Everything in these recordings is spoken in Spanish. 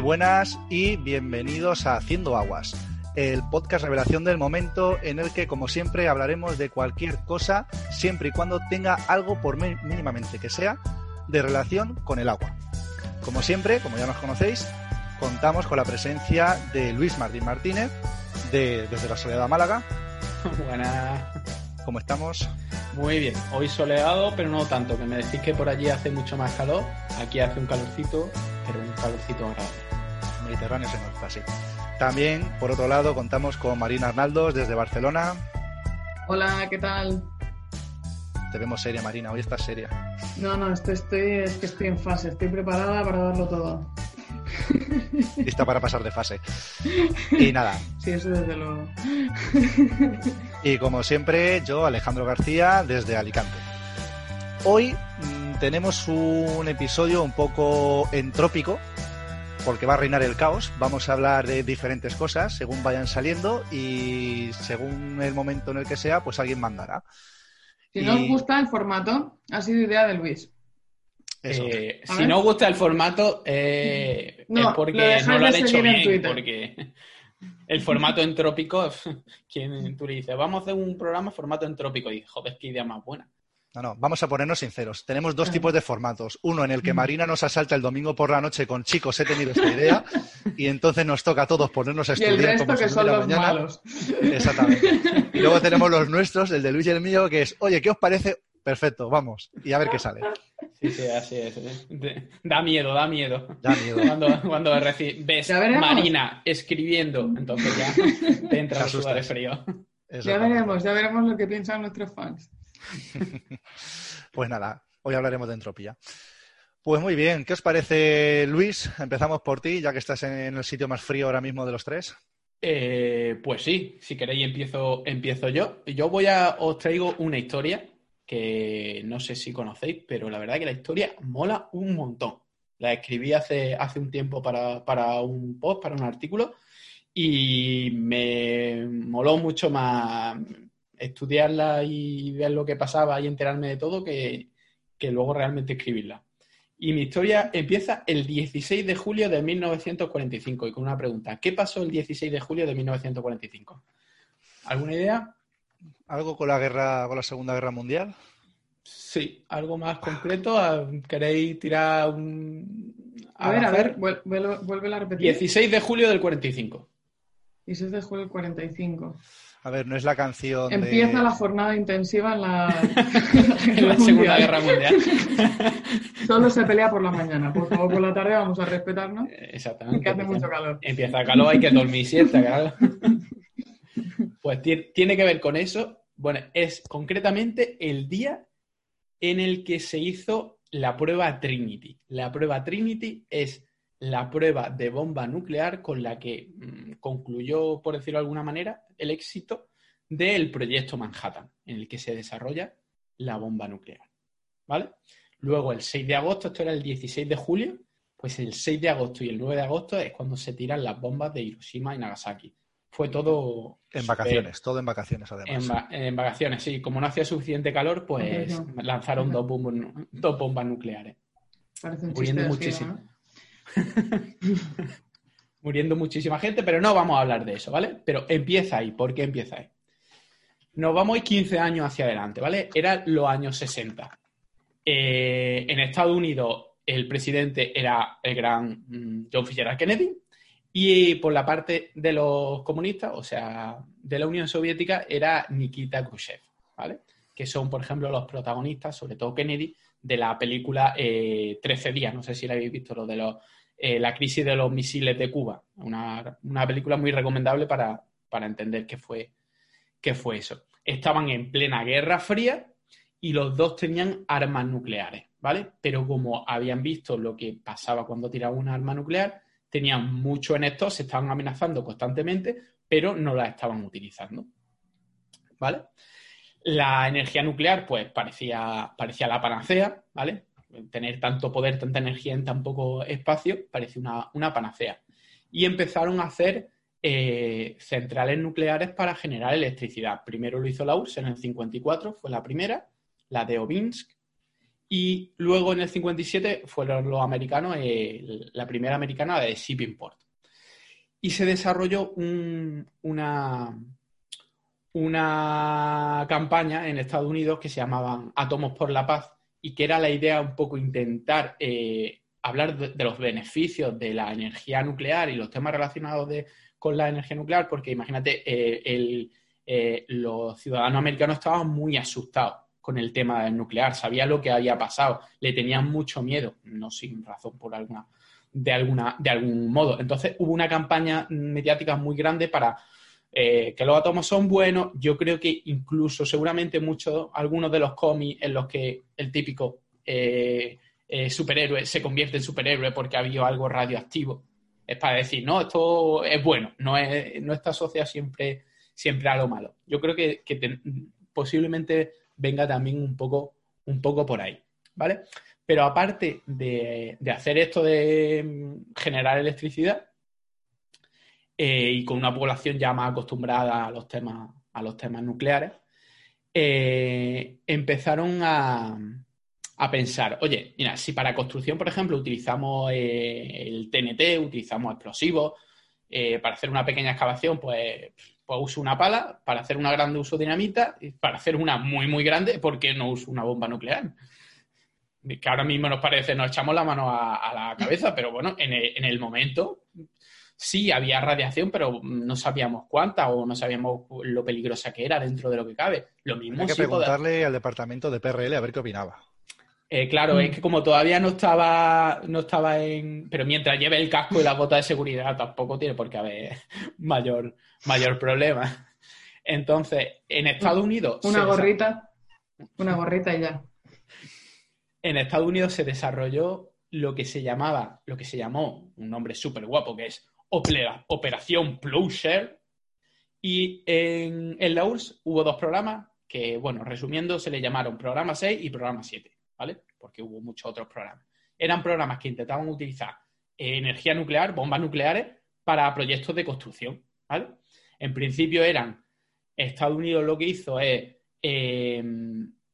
buenas y bienvenidos a Haciendo Aguas, el podcast revelación del momento en el que, como siempre, hablaremos de cualquier cosa, siempre y cuando tenga algo, por mínimamente que sea, de relación con el agua. Como siempre, como ya nos conocéis, contamos con la presencia de Luis Martín Martínez, de, desde la Soledad Málaga. Buenas. ¿Cómo estamos? Muy bien, hoy soleado, pero no tanto, que me decís que por allí hace mucho más calor, aquí hace un calorcito, pero un calorcito agradable. Mediterráneo se nos así. También, por otro lado, contamos con Marina Arnaldos desde Barcelona. Hola, ¿qué tal? Te vemos seria, Marina, hoy estás seria. No, no, estoy, estoy, es que estoy en fase, estoy preparada para darlo todo. Lista para pasar de fase. Y nada. Sí, eso desde luego. Y como siempre, yo, Alejandro García, desde Alicante. Hoy tenemos un episodio un poco entrópico, porque va a reinar el caos. Vamos a hablar de diferentes cosas según vayan saliendo y según el momento en el que sea, pues alguien mandará. Si y... no os gusta el formato, ha sido idea de Luis. Eh, si no os gusta el formato, eh, no, es porque lo no lo han hecho en bien. Porque el formato entrópico, quien tú le dices, vamos a hacer un programa formato entrópico, y joder, qué idea más buena. No, no, vamos a ponernos sinceros. Tenemos dos tipos de formatos. Uno en el que Marina nos asalta el domingo por la noche con chicos, he tenido esta idea, y entonces nos toca a todos ponernos a Y el estudiar resto como que son los mañana. malos. Exactamente. Y luego tenemos los nuestros, el de Luis y el mío, que es, oye, ¿qué os parece? Perfecto, vamos. Y a ver qué sale. Sí, sí, así es. Da miedo, da miedo. Da miedo. Cuando, cuando ves. Marina escribiendo, entonces ya te entra Te la sudor de frío. Ya veremos, ya veremos lo que piensan nuestros fans. Pues nada, hoy hablaremos de entropía. Pues muy bien, ¿qué os parece, Luis? Empezamos por ti, ya que estás en el sitio más frío ahora mismo de los tres. Eh, pues sí, si queréis empiezo, empiezo yo. Yo voy a, os traigo una historia que no sé si conocéis, pero la verdad que la historia mola un montón. La escribí hace, un tiempo para un post, para un artículo, y me moló mucho más estudiarla y ver lo que pasaba y enterarme de todo que, que luego realmente escribirla. Y mi historia empieza el 16 de julio de 1945 y con una pregunta. ¿Qué pasó el 16 de julio de 1945? ¿Alguna idea? ¿Algo con la guerra, con la Segunda Guerra Mundial? Sí, algo más concreto. Ah, ¿Queréis tirar un... A ver, a ver, vuelve a repetir. 16 de julio del 45. 16 de julio del 45. A ver, no es la canción Empieza de... la jornada intensiva en la, en la Segunda Guerra Mundial. Solo se pelea por la mañana. Por favor, por la tarde vamos a respetarnos. Exactamente. Que hace mucho calor. Empieza calor, hay que dormir siesta, claro. Pues ti- tiene que ver con eso. Bueno, es concretamente el día en el que se hizo la prueba Trinity. La prueba Trinity es la prueba de bomba nuclear con la que mm, concluyó, por decirlo de alguna manera, el éxito del proyecto Manhattan, en el que se desarrolla la bomba nuclear. ¿Vale? Luego, el 6 de agosto, esto era el 16 de julio, pues el 6 de agosto y el 9 de agosto es cuando se tiran las bombas de Hiroshima y Nagasaki. Fue todo En vacaciones, todo en vacaciones además. en, va- en vacaciones, sí. Como no hacía suficiente calor, pues lanzaron dos, bombos nu- dos bombas nucleares. Parece un Muriendo muchísimo. Muriendo muchísima gente, pero no vamos a hablar de eso, ¿vale? Pero empieza ahí. ¿Por qué empieza ahí? Nos vamos a ir 15 años hacia adelante, ¿vale? Eran los años 60. Eh, en Estados Unidos el presidente era el gran mm, John Fitzgerald Kennedy y por la parte de los comunistas, o sea, de la Unión Soviética, era Nikita Khrushchev, ¿vale? Que son, por ejemplo, los protagonistas, sobre todo Kennedy, de la película eh, 13 días. No sé si la habéis visto, lo de los, eh, la crisis de los misiles de Cuba. Una, una película muy recomendable para, para entender qué fue, ¿qué fue eso? Estaban en plena Guerra Fría y los dos tenían armas nucleares, ¿vale? Pero como habían visto lo que pasaba cuando tiraban una arma nuclear, tenían mucho en esto, se estaban amenazando constantemente, pero no la estaban utilizando, ¿vale? La energía nuclear, pues parecía, parecía la panacea, ¿vale? Tener tanto poder, tanta energía en tan poco espacio, parecía una, panacea. Y empezaron a hacer eh, centrales nucleares para generar electricidad. Primero lo hizo la URSS en el 54, fue la primera, la de Obinsk, y luego en el 57 fueron los americanos, eh, la primera americana de Shippingport. Y se desarrolló una, una campaña en Estados Unidos que se llamaban Átomos por la Paz y que era la idea un poco intentar eh, hablar de, los beneficios de la energía nuclear y los temas relacionados con la energía nuclear, porque imagínate, eh, eh, los ciudadanos americanos estaban muy asustados con el tema del nuclear, sabían lo que había pasado, le tenían mucho miedo, no sin razón por alguna, de alguna, de algún modo. Entonces hubo una campaña mediática muy grande para eh, que los átomos son buenos. Yo creo que incluso seguramente muchos, algunos de los cómics en los que el típico eh, eh, superhéroe se convierte en superhéroe porque ha habido algo radioactivo. Es para decir, no, esto es bueno, no, no está asociado siempre, siempre a lo malo. Yo creo que, posiblemente venga también un poco, un poco por ahí, ¿vale? Pero aparte de hacer esto de mm, generar electricidad, eh, y con una población ya más acostumbrada a los temas, a los temas nucleares, eh, empezaron a, pensar, oye, mira, si para construcción, por ejemplo, utilizamos eh, el TNT, utilizamos explosivos, para hacer una pequeña excavación, pues, pues, uso una pala, para hacer una grande uso dinamita, y para hacer una muy, muy grande, ¿por qué no uso una bomba nuclear? Que ahora mismo nos parece, nos echamos la mano a, la cabeza, pero bueno, en en el momento sí había radiación, pero no sabíamos cuánta o no sabíamos lo peligrosa que era dentro de lo que cabe. Lo mismo Hay que preguntarle al departamento de PRL a ver qué opinaba. Eh, claro, es que como todavía no estaba, no estaba en. Pero mientras lleve el casco y la bota de seguridad, tampoco tiene por qué haber mayor, mayor problema. Entonces, en Estados Unidos. Una gorrita. Una gorrita y ya. En Estados Unidos se desarrolló lo que se llamaba, lo que se llamó, un nombre súper guapo, que es Operación Plowshare. Y en, la URSS hubo dos programas que, bueno, resumiendo, se le llamaron programa 6 y programa 7, ¿vale? Porque hubo muchos otros programas. Eran programas que intentaban utilizar energía nuclear, bombas nucleares, para proyectos de construcción, ¿vale? En principio eran, Estados Unidos lo que hizo es eh,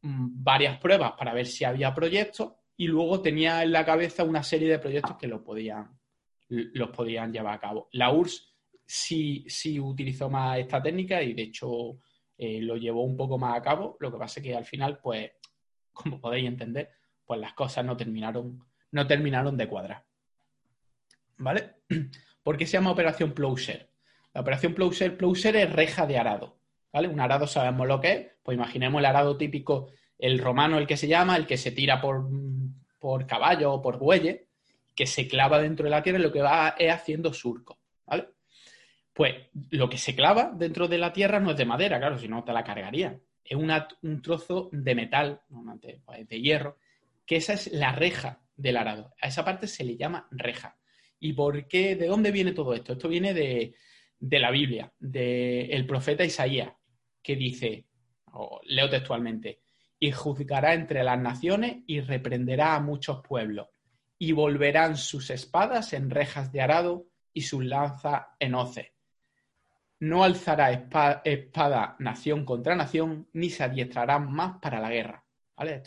varias pruebas para ver si había proyectos y luego tenía en la cabeza una serie de proyectos que lo podían, los podían llevar a cabo. La URSS sí, sí utilizó más esta técnica y de hecho eh, lo llevó un poco más a cabo. Lo que pasa es que al final, pues, como podéis entender, pues las cosas no terminaron, no terminaron de cuadrar. ¿Vale? ¿Por qué se llama Operación Plowshare? La Operación Plowshare, Plowshare es reja de arado. ¿Vale? Un arado sabemos lo que es. Pues imaginemos el arado típico, el romano, el que se llama, el que se tira por, por caballo o por bueyes que se clava dentro de la tierra y lo que va es haciendo surco, ¿vale? Pues lo que se clava dentro de la tierra no es de madera, claro, si no te la cargaría. Es un trozo de metal, pues, de hierro, que esa es la reja del arado. A esa parte se le llama reja. ¿Y por qué? ¿De dónde viene todo esto? Esto viene de, la Biblia, del profeta Isaías, que dice, leo textualmente, y juzgará entre las naciones y reprenderá a muchos pueblos y volverán sus espadas en rejas de arado y sus lanzas en hoce. No alzará espada, nación contra nación, ni se adiestrarán más para la guerra. ¿Vale?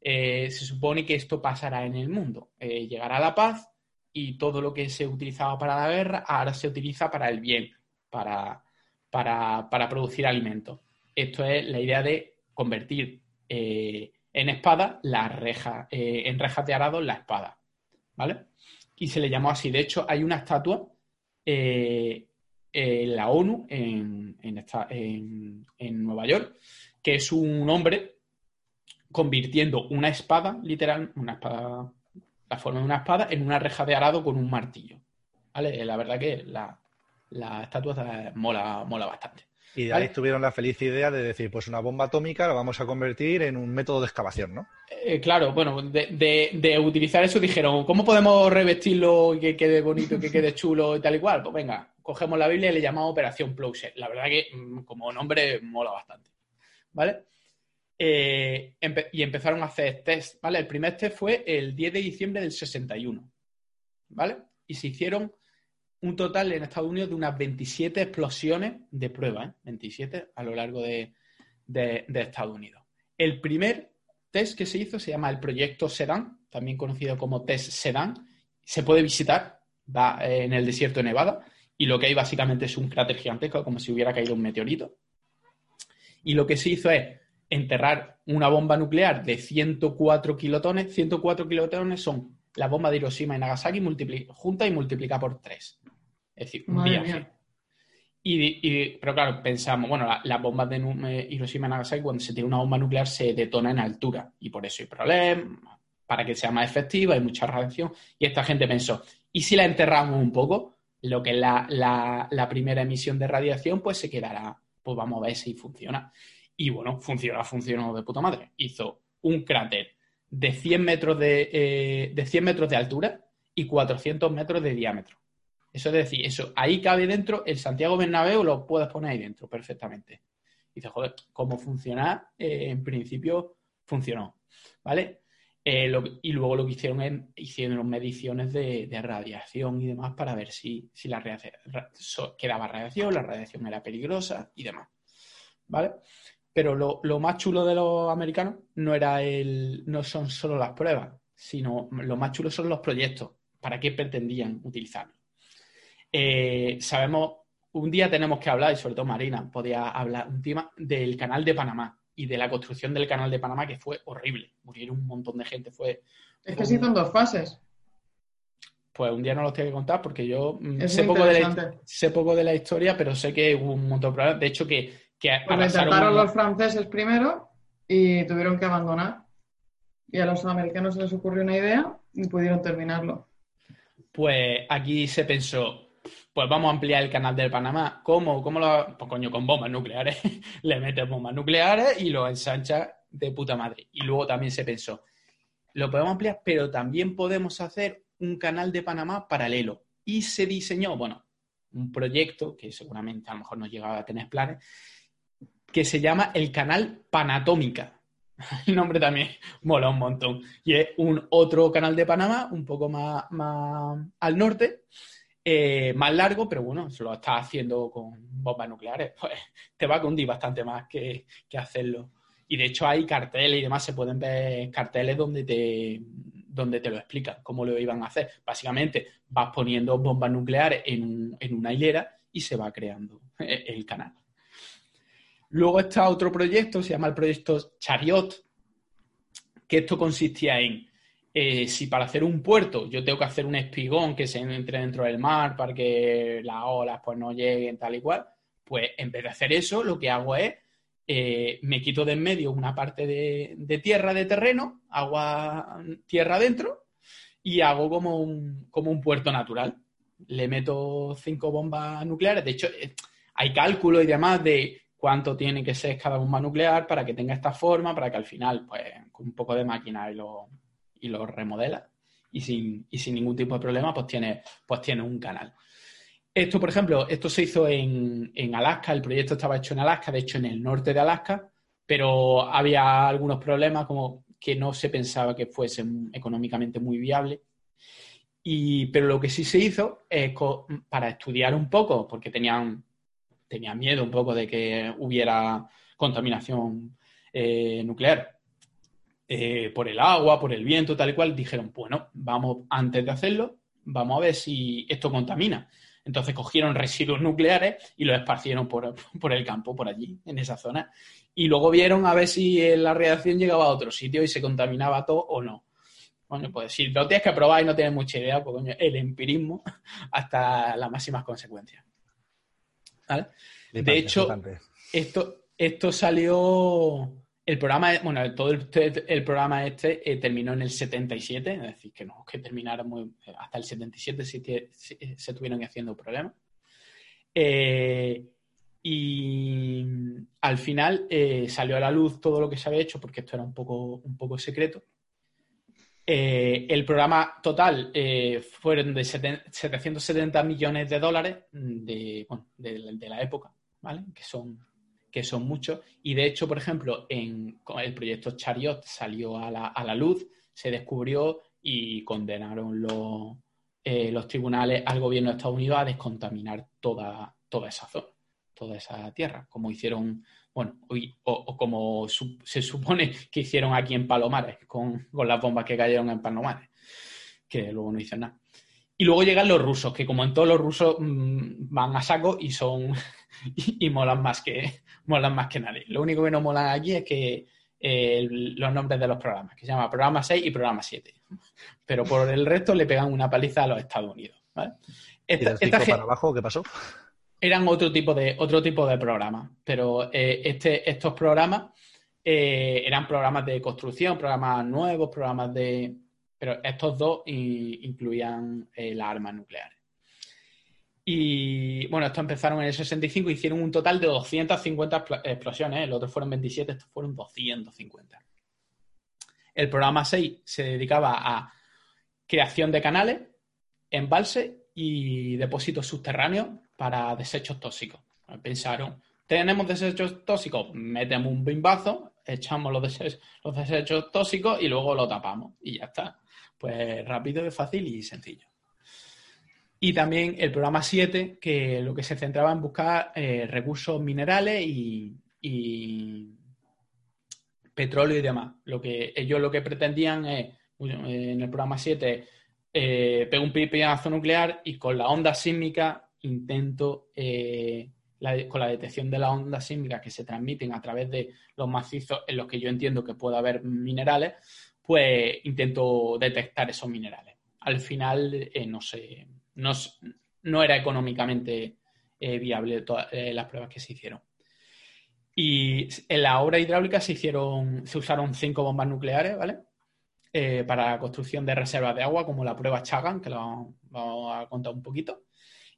Eh, se supone que esto pasará en el mundo. Eh, llegará la paz y todo lo que se utilizaba para la guerra ahora se utiliza para el bien, para, para, producir alimentos. Esto es la idea de convertir eh, en espada, la reja, eh, en rejas de arado la espada. ¿Vale? Y se le llamó así. De hecho, hay una estatua eh, en la ONU, en, en, Nueva York, que es un hombre convirtiendo una espada, literal, una espada, la forma de una espada, en una reja de arado con un martillo. ¿Vale? La verdad que la, la estatua mola, mola bastante. Y de ahí tuvieron la feliz idea de decir, pues una bomba atómica la vamos a convertir en un método de excavación, ¿no? Eh, claro, bueno, de, utilizar eso dijeron, ¿cómo podemos revestirlo y que quede bonito, que quede chulo y tal y cual? Pues venga, cogemos la Biblia y le llamamos Operación Plowshare. La verdad que mm, como nombre mola bastante, ¿vale? Eh, y empezaron a hacer test, ¿vale? El primer test fue el 10 de diciembre del 61, ¿vale? Y se hicieron un total en Estados Unidos de unas 27 explosiones de prueba, ¿eh? 27 a lo largo de, Estados Unidos. El primer test que se hizo se llama el proyecto Sedan, también conocido como test Sedan. Se puede visitar, va en el desierto de Nevada, y lo que hay básicamente es un cráter gigantesco, como si hubiera caído un meteorito. Y lo que se hizo es enterrar una bomba nuclear de 104 kilotones. 104 kilotones son la bomba de Hiroshima y Nagasaki junta y multiplica por 3. Es decir, un viaje. Y, pero claro, pensamos, bueno, las bombas de eh, Hiroshima y Nagasaki, cuando se tiene una bomba nuclear, se detona en altura. Y por eso hay problemas, para que sea más efectiva, hay mucha radiación. Y esta gente pensó, ¿y si la enterramos un poco? Lo que es la, la, primera emisión de radiación, pues se quedará, pues vamos a ver si funciona. Y bueno, funcionó, funcionó de puta madre. Hizo un cráter de 100 metros de, eh, de 100 metros de altura y 400 metros de diámetro. Eso es decir, eso ahí cabe dentro, el Santiago Bernabéu lo puedes poner ahí dentro perfectamente. Y joder, ¿cómo funciona? Eh, en principio funcionó, ¿vale? Eh, y luego lo que hicieron es hicieron mediciones de, radiación y demás para ver si, si la radiación, quedaba radiación, la radiación era peligrosa y demás, ¿vale? Pero lo, lo, más chulo de los americanos no era el, no son solo las pruebas, sino lo más chulo son los proyectos. ¿Para qué pretendían utilizarlo? Eh, sabemos, un día tenemos que hablar, y sobre todo Marina podía hablar un tema del canal de Panamá y de la construcción del canal de Panamá, que fue horrible. Murieron un montón de gente. Fue, es que se hizo en dos fases. Pues un día no los tengo que contar porque yo mm, sé poco, de la, sé poco de la historia, pero sé que hubo un montón de problemas. De hecho, que. que pues los franceses primero y tuvieron que abandonar. Y a los americanos se les ocurrió una idea y pudieron terminarlo. Pues aquí se pensó, pues vamos a ampliar el canal del Panamá. ¿Cómo? ¿Cómo lo.? Pues coño, con bombas nucleares. Le metes bombas nucleares y lo ensancha de puta madre. Y luego también se pensó, lo podemos ampliar, pero también podemos hacer un canal de Panamá paralelo. Y se diseñó, bueno, un proyecto que seguramente a lo mejor no llegaba a tener planes, que se llama el canal Panatómica. El nombre también mola un montón. Y es un otro canal de Panamá, un poco más al norte, eh, más largo, pero bueno, se lo está haciendo con bombas nucleares, pues te va a cundir bastante más que, hacerlo. Y de hecho hay carteles y demás, se pueden ver carteles donde te, donde te lo explican cómo lo iban a hacer. Básicamente vas poniendo bombas nucleares en, en una hilera y se va creando el canal. Luego está otro proyecto, se llama el proyecto Chariot, que esto consistía en eh, si para hacer un puerto yo tengo que hacer un espigón que se entre dentro del mar para que las olas pues no lleguen tal y cual, pues en vez de hacer eso, lo que hago es eh, me quito de en medio una parte de, tierra, de terreno, agua, tierra adentro, y hago como un, como un puerto natural. Le meto cinco bombas nucleares. De hecho, eh, hay cálculos y demás de cuánto tiene que ser cada bomba nuclear para que tenga esta forma, para que al final, pues, con un poco de máquina y lo, y lo remodela y sin, sin ningún tipo de problema, pues tiene, pues tiene un canal. Esto, por ejemplo, esto se hizo en, Alaska, el proyecto estaba hecho en Alaska, de hecho en el norte de Alaska, pero había algunos problemas como que no se pensaba que fuese económicamente muy viable. Y, pero lo que sí se hizo es para estudiar un poco, porque tenían, tenían miedo un poco de que hubiera contaminación eh, nuclear eh, por el agua, por el viento, tal y cual, dijeron, bueno, vamos, antes de hacerlo, vamos a ver si esto contamina. Entonces cogieron residuos nucleares y los esparcieron por, el campo, por allí, en esa zona. Y luego vieron a ver si la reacción llegaba a otro sitio y se contaminaba todo o no. Bueno, pues si lo tienes que probar y no tienes mucha idea, pues coño, el empirismo hasta las máximas consecuencias. De hecho, esto, esto salió el programa, bueno, todo el, programa este eh, terminó en el 77, es decir, que no, que terminara muy, hasta el 77 sí, se, se tuvieron haciendo problemas. Eh, Y al final eh, salió a la luz todo lo que se había hecho, porque esto era un poco, un poco secreto. Eh, el programa total eh, fueron de 770 millones de dólares de, de, la época, ¿vale? Que son, que son muchos. Y de hecho, por ejemplo, en el proyecto Chariot salió a la, a la luz, se descubrió y condenaron los, los tribunales al gobierno de Estados Unidos a descontaminar toda, toda esa zona toda esa tierra, como hicieron, bueno, o, como se supone que hicieron aquí en Palomares, con, las bombas que cayeron en Palomares, que luego no hicieron nada. Y luego llegan los rusos, que como en todos los rusos mm, van a saco y son y, molan más que molan más que nadie. Lo único que no molan aquí es que eh, los nombres de los programas, que se llama programa 6 y programa 7. Pero por el resto le pegan una paliza a los Estados Unidos. ¿vale? Esta, ¿Y para abajo qué pasó? eran otro tipo de, otro tipo de programas, pero eh, este, estos programas eh, eran programas de construcción, programas nuevos, programas de... Pero estos dos incluían eh, las armas nucleares. Y bueno, estos empezaron en el 65 y hicieron un total de 250 explosiones. Los otros fueron 27, estos fueron 250. El programa 6 se dedicaba a creación de canales, embalse y depósitos subterráneos para desechos tóxicos. Pensaron, tenemos desechos tóxicos, metemos un bimbazo, echamos los los desechos tóxicos y luego lo tapamos y ya está. Pues rápido, fácil y sencillo. Y también el programa 7, que lo que se centraba en buscar eh, recursos minerales y, petróleo y demás. Lo que ellos lo que pretendían es, en el programa 7, eh, pegar un pipiazo nuclear y con la onda sísmica intento, eh, con la detección de las ondas sísmicas que se transmiten a través de los macizos en los que yo entiendo que puede haber minerales, pues intento detectar esos minerales. Al final, eh, no sé, no, era económicamente eh, viable todas las pruebas que se hicieron. Y en la obra hidráulica se hicieron, se usaron cinco bombas nucleares, ¿vale? para la construcción de reservas de agua, como la prueba Chagan, que lo vamos a contar un poquito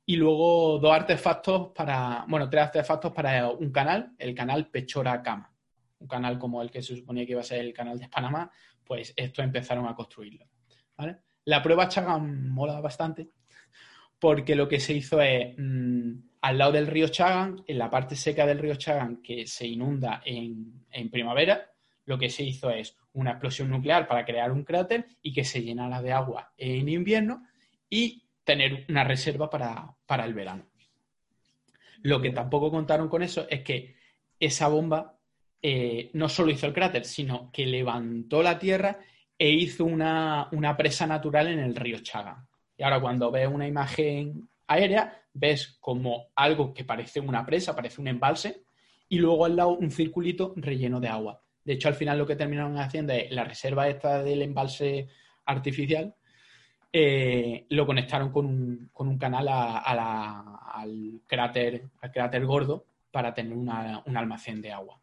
y luego dos artefactos para, bueno, tres artefactos para un canal, el canal Pechora Cama. Un canal como el que se suponía que iba a ser el canal de Panamá, pues esto empezaron a construirlo. La prueba Chagan mola bastante porque lo que se hizo es, mm, al lado del río Chagan, en la parte seca del río Chagan que se inunda en, en primavera, lo que se hizo es una explosión nuclear para crear un cráter y que se llenara de agua en invierno y tener una reserva para, el verano. Lo que tampoco contaron con eso es que esa bomba eh, no solo hizo el cráter, sino que levantó la tierra e hizo una, presa natural en el río Chaga. Y ahora cuando ves una imagen aérea, ves como algo que parece una presa, parece un embalse, y luego al lado un circulito relleno de agua. De hecho, al final lo que terminaron haciendo es la reserva esta del embalse artificial, eh, lo conectaron con un, con un canal al, cráter, al cráter gordo para tener un almacén de agua.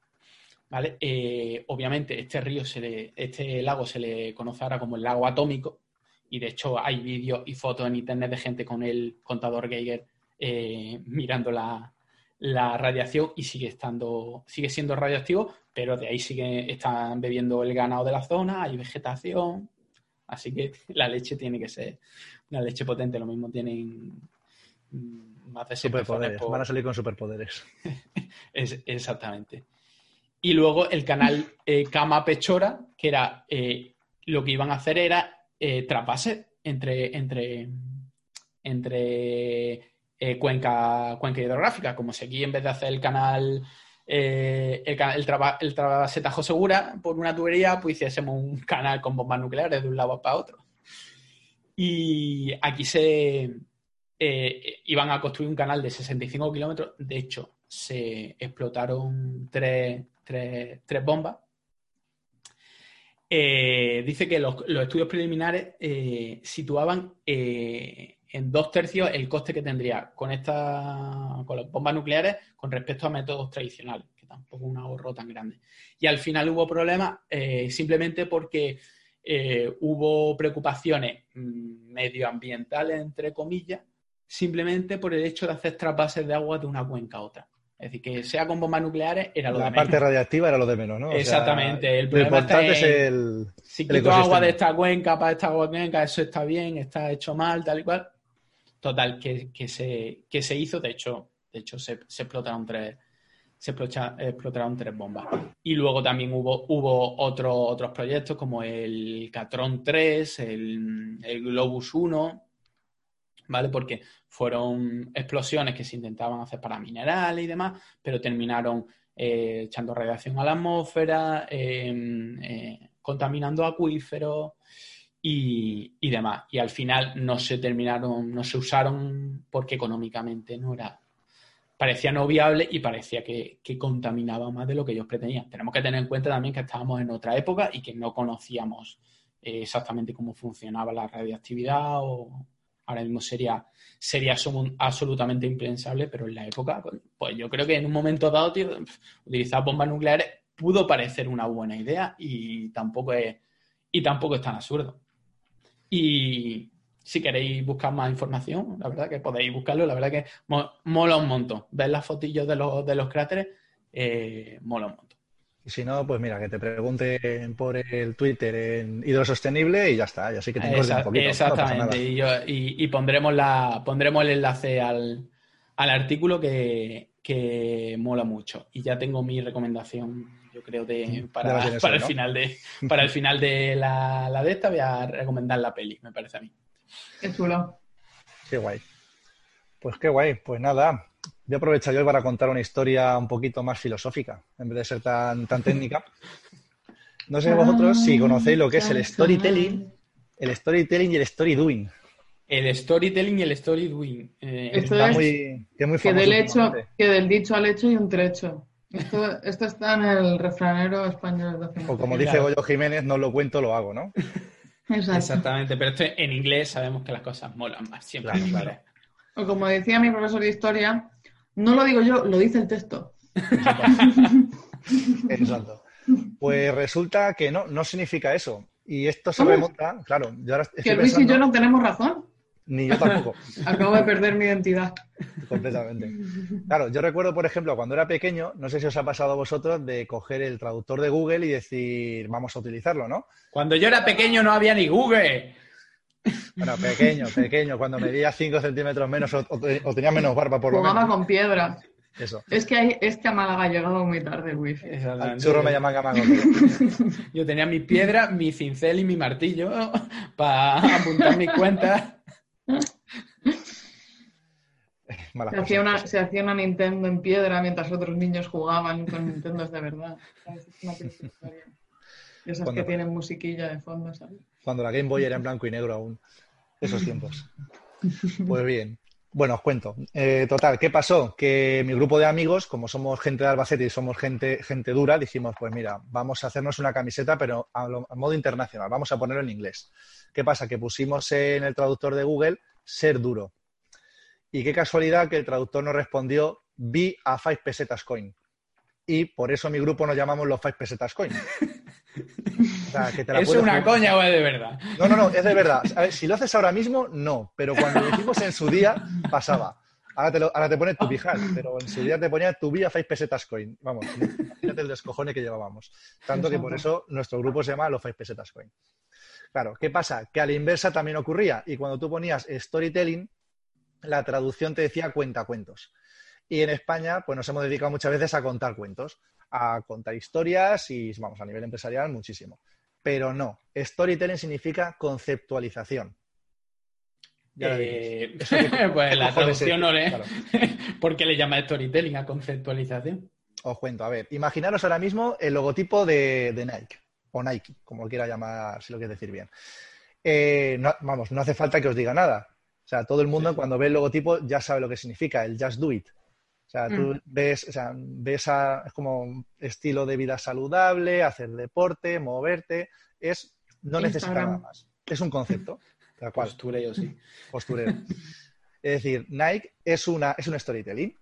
¿Vale? Eh, obviamente, este río, se le, este lago se le conoce ahora como el lago atómico, y de hecho hay vídeos y fotos en internet de gente con el contador Geiger eh, mirando la, la, radiación y sigue estando, sigue siendo radioactivo, pero de ahí sigue, están bebiendo el ganado de la zona, hay vegetación, Así que la leche tiene que ser una leche potente. Lo mismo tienen mm, más de superpoderes. Van a salir con superpoderes. es, exactamente. Y luego el canal eh, Cama Pechora, que era eh, lo que iban a hacer era eh, entre, entre, entre eh, cuenca, cuenca hidrográfica. Como si aquí en vez de hacer el canal el, el, traba, se tajó segura por una tubería, pues hiciésemos un canal con bombas nucleares de un lado para otro. Y aquí se iban a construir un canal de 65 kilómetros. De hecho, se explotaron tres, bombas. Eh, dice que los, estudios preliminares situaban en dos tercios el coste que tendría con esta, con las bombas nucleares con respecto a métodos tradicionales, que tampoco es un ahorro tan grande. Y al final hubo problemas eh, simplemente porque eh, hubo preocupaciones mm, medioambientales, entre comillas, simplemente por el hecho de hacer trasvases de agua de una cuenca a otra. Es decir, que sea con bombas nucleares era lo La de menos. parte radiactiva era lo de menos, ¿no? O sea, Exactamente, el problema importante está es el. Si el quito agua de esta cuenca para esta cuenca, eso está bien, está hecho mal, tal y cual. Total, que, que se, que se hizo, de hecho, de hecho se, se explotaron tres, se explotaron tres bombas. Y luego también hubo, hubo otro- otros proyectos como el Catron 3, el, el Globus 1, ¿vale? Porque fueron explosiones que se intentaban hacer para minerales y demás, pero terminaron eh, echando radiación a la atmósfera, eh, eh, contaminando acuíferos y, y demás. Y al final no se terminaron, no se usaron porque económicamente no era, parecía no viable y parecía que, que contaminaba más de lo que ellos pretendían. Tenemos que tener en cuenta también que estábamos en otra época y que no conocíamos eh, exactamente cómo funcionaba la radiactividad o ahora mismo sería, sería absolutamente impensable, pero en la época, pues yo creo que en un momento dado tío, utilizar bombas nucleares pudo parecer una buena idea y tampoco es, y tampoco es tan absurdo. Y si queréis buscar más información, la verdad que podéis buscarlo, la verdad que mo- mola un montón. Ver las fotillos de los, de los cráteres, eh, mola un montón. Y si no, pues mira, que te pregunten por el Twitter en hidrosostenible y ya está. Y así que te un poquito. exactamente. y, yo- y- y pondremos, la, pondremos el enlace al, al artículo que, que mola mucho. Y ya tengo mi recomendación, yo creo, de, la para, para el ¿no? final de, para el final de la, la de esta. Voy a recomendar la peli, me parece a mí. Qué chulo. Qué guay. Pues qué guay. Pues nada, voy a aprovechar yo para contar una historia un poquito más filosófica, en vez de ser tan, tan técnica. No sé vosotros si conocéis lo que es el storytelling, el storytelling y el story doing. El storytelling y el story doing. Eh, Esto Está es muy, que es muy Que del hecho, que del dicho al hecho y un trecho. Esto, esto está en el refranero español de hace O como dice Claro. Goyo Jiménez, no lo cuento, lo hago, ¿no? Exacto. Exactamente, pero esto en inglés sabemos que las cosas molan más siempre. Claro. O como decía mi profesor de historia, no lo digo yo, lo dice el texto. Exacto. Pues resulta que no, no significa eso. Y esto se ¿Cómo? remonta, claro, yo ahora estoy Que Luis y yo no tenemos razón. Ni yo tampoco, Acabo de perder mi identidad. completamente. Claro, yo recuerdo, por ejemplo, cuando era pequeño, no sé si os ha pasado a vosotros, de coger el traductor de Google y decir, vamos a utilizarlo, ¿no? Cuando yo era pequeño no había ni Google. Bueno, pequeño, pequeño, cuando medía 5 centímetros menos o, o te- o tenía menos barba, por lo Jugaba menos. con piedras. Eso. Es que, hay, es que a Málaga ha llegado muy tarde el wifi. Al churro me llaman gamango. Yo tenía mis piedras, mi cincel y mi martillo para apuntar mis cuentas. Se hacía, una, se hacía una Nintendo en piedra mientras otros niños jugaban con Nintendos de verdad. ¿sabes? Es una triste historia. Esas Cuando- que tienen musiquilla de fondo, ¿sabes? Cuando la Game Boy era en blanco y negro aún. Esos tiempos. Pues bien. Bueno, os cuento. Eh, total, ¿qué pasó? Que mi grupo de amigos, como somos gente de Albacete y somos gente, gente dura, dijimos, pues mira, vamos a hacernos una camiseta, pero a, lo- modo internacional, vamos a ponerlo en inglés. ¿Qué pasa? Que pusimos en el traductor de Google ser duro. Y qué casualidad que el traductor nos respondió, be a 5 pesetas coin. Y por eso mi grupo nos llamamos los 5 pesetas coin. O sea, que te la ¿Es una jugar. coña o es de verdad? No, no, no, es de verdad. A ver, si lo haces ahora mismo, no. Pero cuando lo hicimos en su día, pasaba. Ahora te, lo, ahora te pones tu pijal, pero en su día te ponía tu vía 5 pesetas coin. Vamos, imagínate el descojone que llevábamos. Tanto que por eso nuestro grupo se llama los 5 pesetas coin. Claro, ¿qué pasa? Que a la inversa también ocurría. Y cuando tú ponías storytelling, la traducción te decía cuentacuentos. Y en España, pues nos hemos dedicado muchas veces a contar cuentos, a contar historias y, vamos, a nivel empresarial, muchísimo. Pero no, storytelling significa conceptualización. Eh, pues la traducción no le... Claro. ¿Por qué le llama storytelling a conceptualización? Os cuento, a ver, imaginaros ahora mismo el logotipo de, de Nike, o Nike, como lo quiera llamar, si lo quieres decir bien. Eh, no- vamos, no hace falta que os diga nada. O sea, todo el mundo Sí. cuando ve el logotipo ya sabe lo que significa, el just do it. O sea, tú Mm. ves, o sea, ves a, es como un estilo de vida saludable, hacer deporte, moverte, es, no necesita Instagram. nada más. Es un concepto, tal cual. Postura yo sí. posturero. Es decir, Nike es, una, es un storytelling.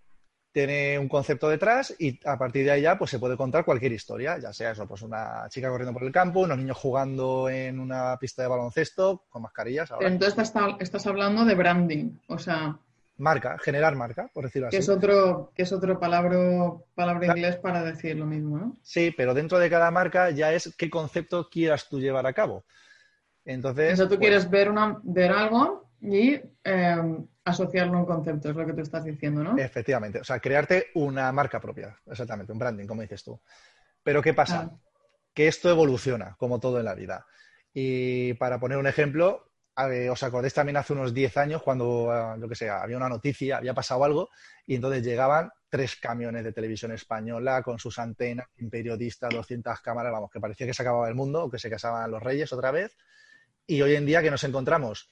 Tiene un concepto detrás y a partir de ahí ya pues, se puede contar cualquier historia, ya sea eso, pues una chica corriendo por el campo, unos niños jugando en una pista de baloncesto con mascarillas. Ahora. Entonces estás, estás hablando de branding. O sea, marca, generar marca, por decirlo así. Que es otro, que es otro palabra, palabra inglés para decir lo mismo, ¿no? Sí, pero dentro de cada marca ya es qué concepto quieras tú llevar a cabo. Entonces. O sea, tú pues, quieres ver, una, ver algo y eh, asociarlo a un concepto, es lo que tú estás diciendo, ¿no? Efectivamente. O sea, crearte una marca propia, exactamente, un branding, como dices tú. Pero ¿qué pasa? Ah. Que esto evoluciona, como todo en la vida. Y para poner un ejemplo, os acordáis también hace unos 10 años cuando, ah, yo que sé, había una noticia, había pasado algo, y entonces llegaban tres camiones de televisión española con sus antenas, un periodista, 200 cámaras, vamos, que parecía que se acababa el mundo o que se casaban los reyes otra vez. Y hoy en día que nos encontramos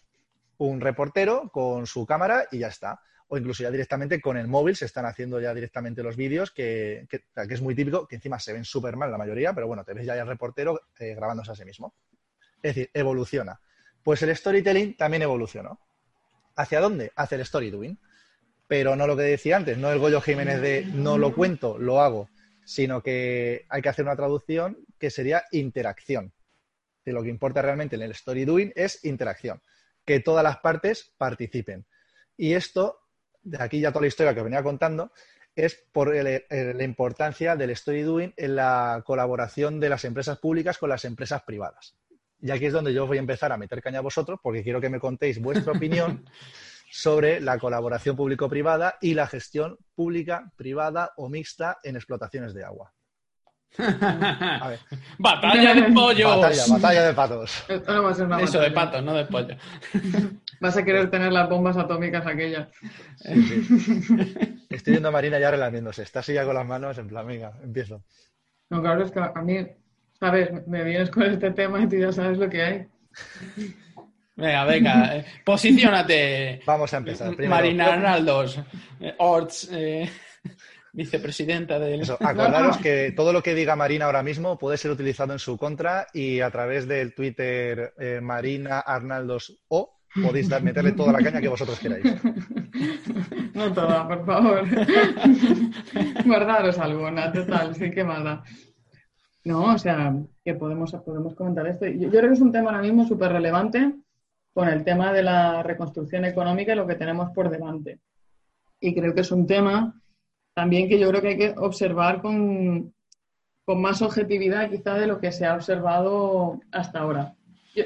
un reportero con su cámara y ya está. O incluso ya directamente con el móvil se están haciendo ya directamente los vídeos, que, que es muy típico, que encima se ven súper mal la mayoría, pero bueno, te ves ya el reportero eh, grabándose a sí mismo. Es decir, evoluciona. Pues el storytelling también evolucionó. ¿Hacia dónde? Hacia el story doing. Pero no lo que decía antes, no el Goyo Jiménez de no lo cuento, lo hago, sino que hay que hacer una traducción que sería interacción. Que lo que importa realmente en el story doing es interacción, que todas las partes participen. Y esto, de aquí ya toda la historia que venía contando, es por la importancia del story doing en la colaboración de las empresas públicas con las empresas privadas. Y aquí es donde yo voy a empezar a meter caña a vosotros porque quiero que me contéis vuestra opinión sobre la colaboración público-privada y la gestión pública, privada o mixta en explotaciones de agua. A ver, Batalla de pollos. batalla, batalla de patos. Esto no va a ser una Eso, de patos, no de pollo. Vas a querer tener las bombas atómicas aquellas. Sí, sí. Estoy viendo a Marina ya relamiéndose. Está así ya con las manos, en plan, venga, empiezo. No, claro, es que a mí, ¿sabes? Me vienes con este tema y tú ya sabes lo que hay. Venga, venga, eh, posiciónate. Vamos a empezar. Primero, Marina Arnaldos, eh, Orts, eh, vicepresidenta del... Eso, acordaros que todo lo que diga Marina ahora mismo puede ser utilizado en su contra y a través del Twitter eh, Marina Arnaldos O podéis dar- meterle toda la caña que vosotros queráis. No toda, por favor. Guardaros alguna, total, sí que da. No, o sea, que podemos, podemos comentar esto. Yo, creo que es un tema ahora mismo súper relevante con el tema de la reconstrucción económica y lo que tenemos por delante. Y creo que es un tema también que yo creo que hay que observar con, con más objetividad quizá de lo que se ha observado hasta ahora.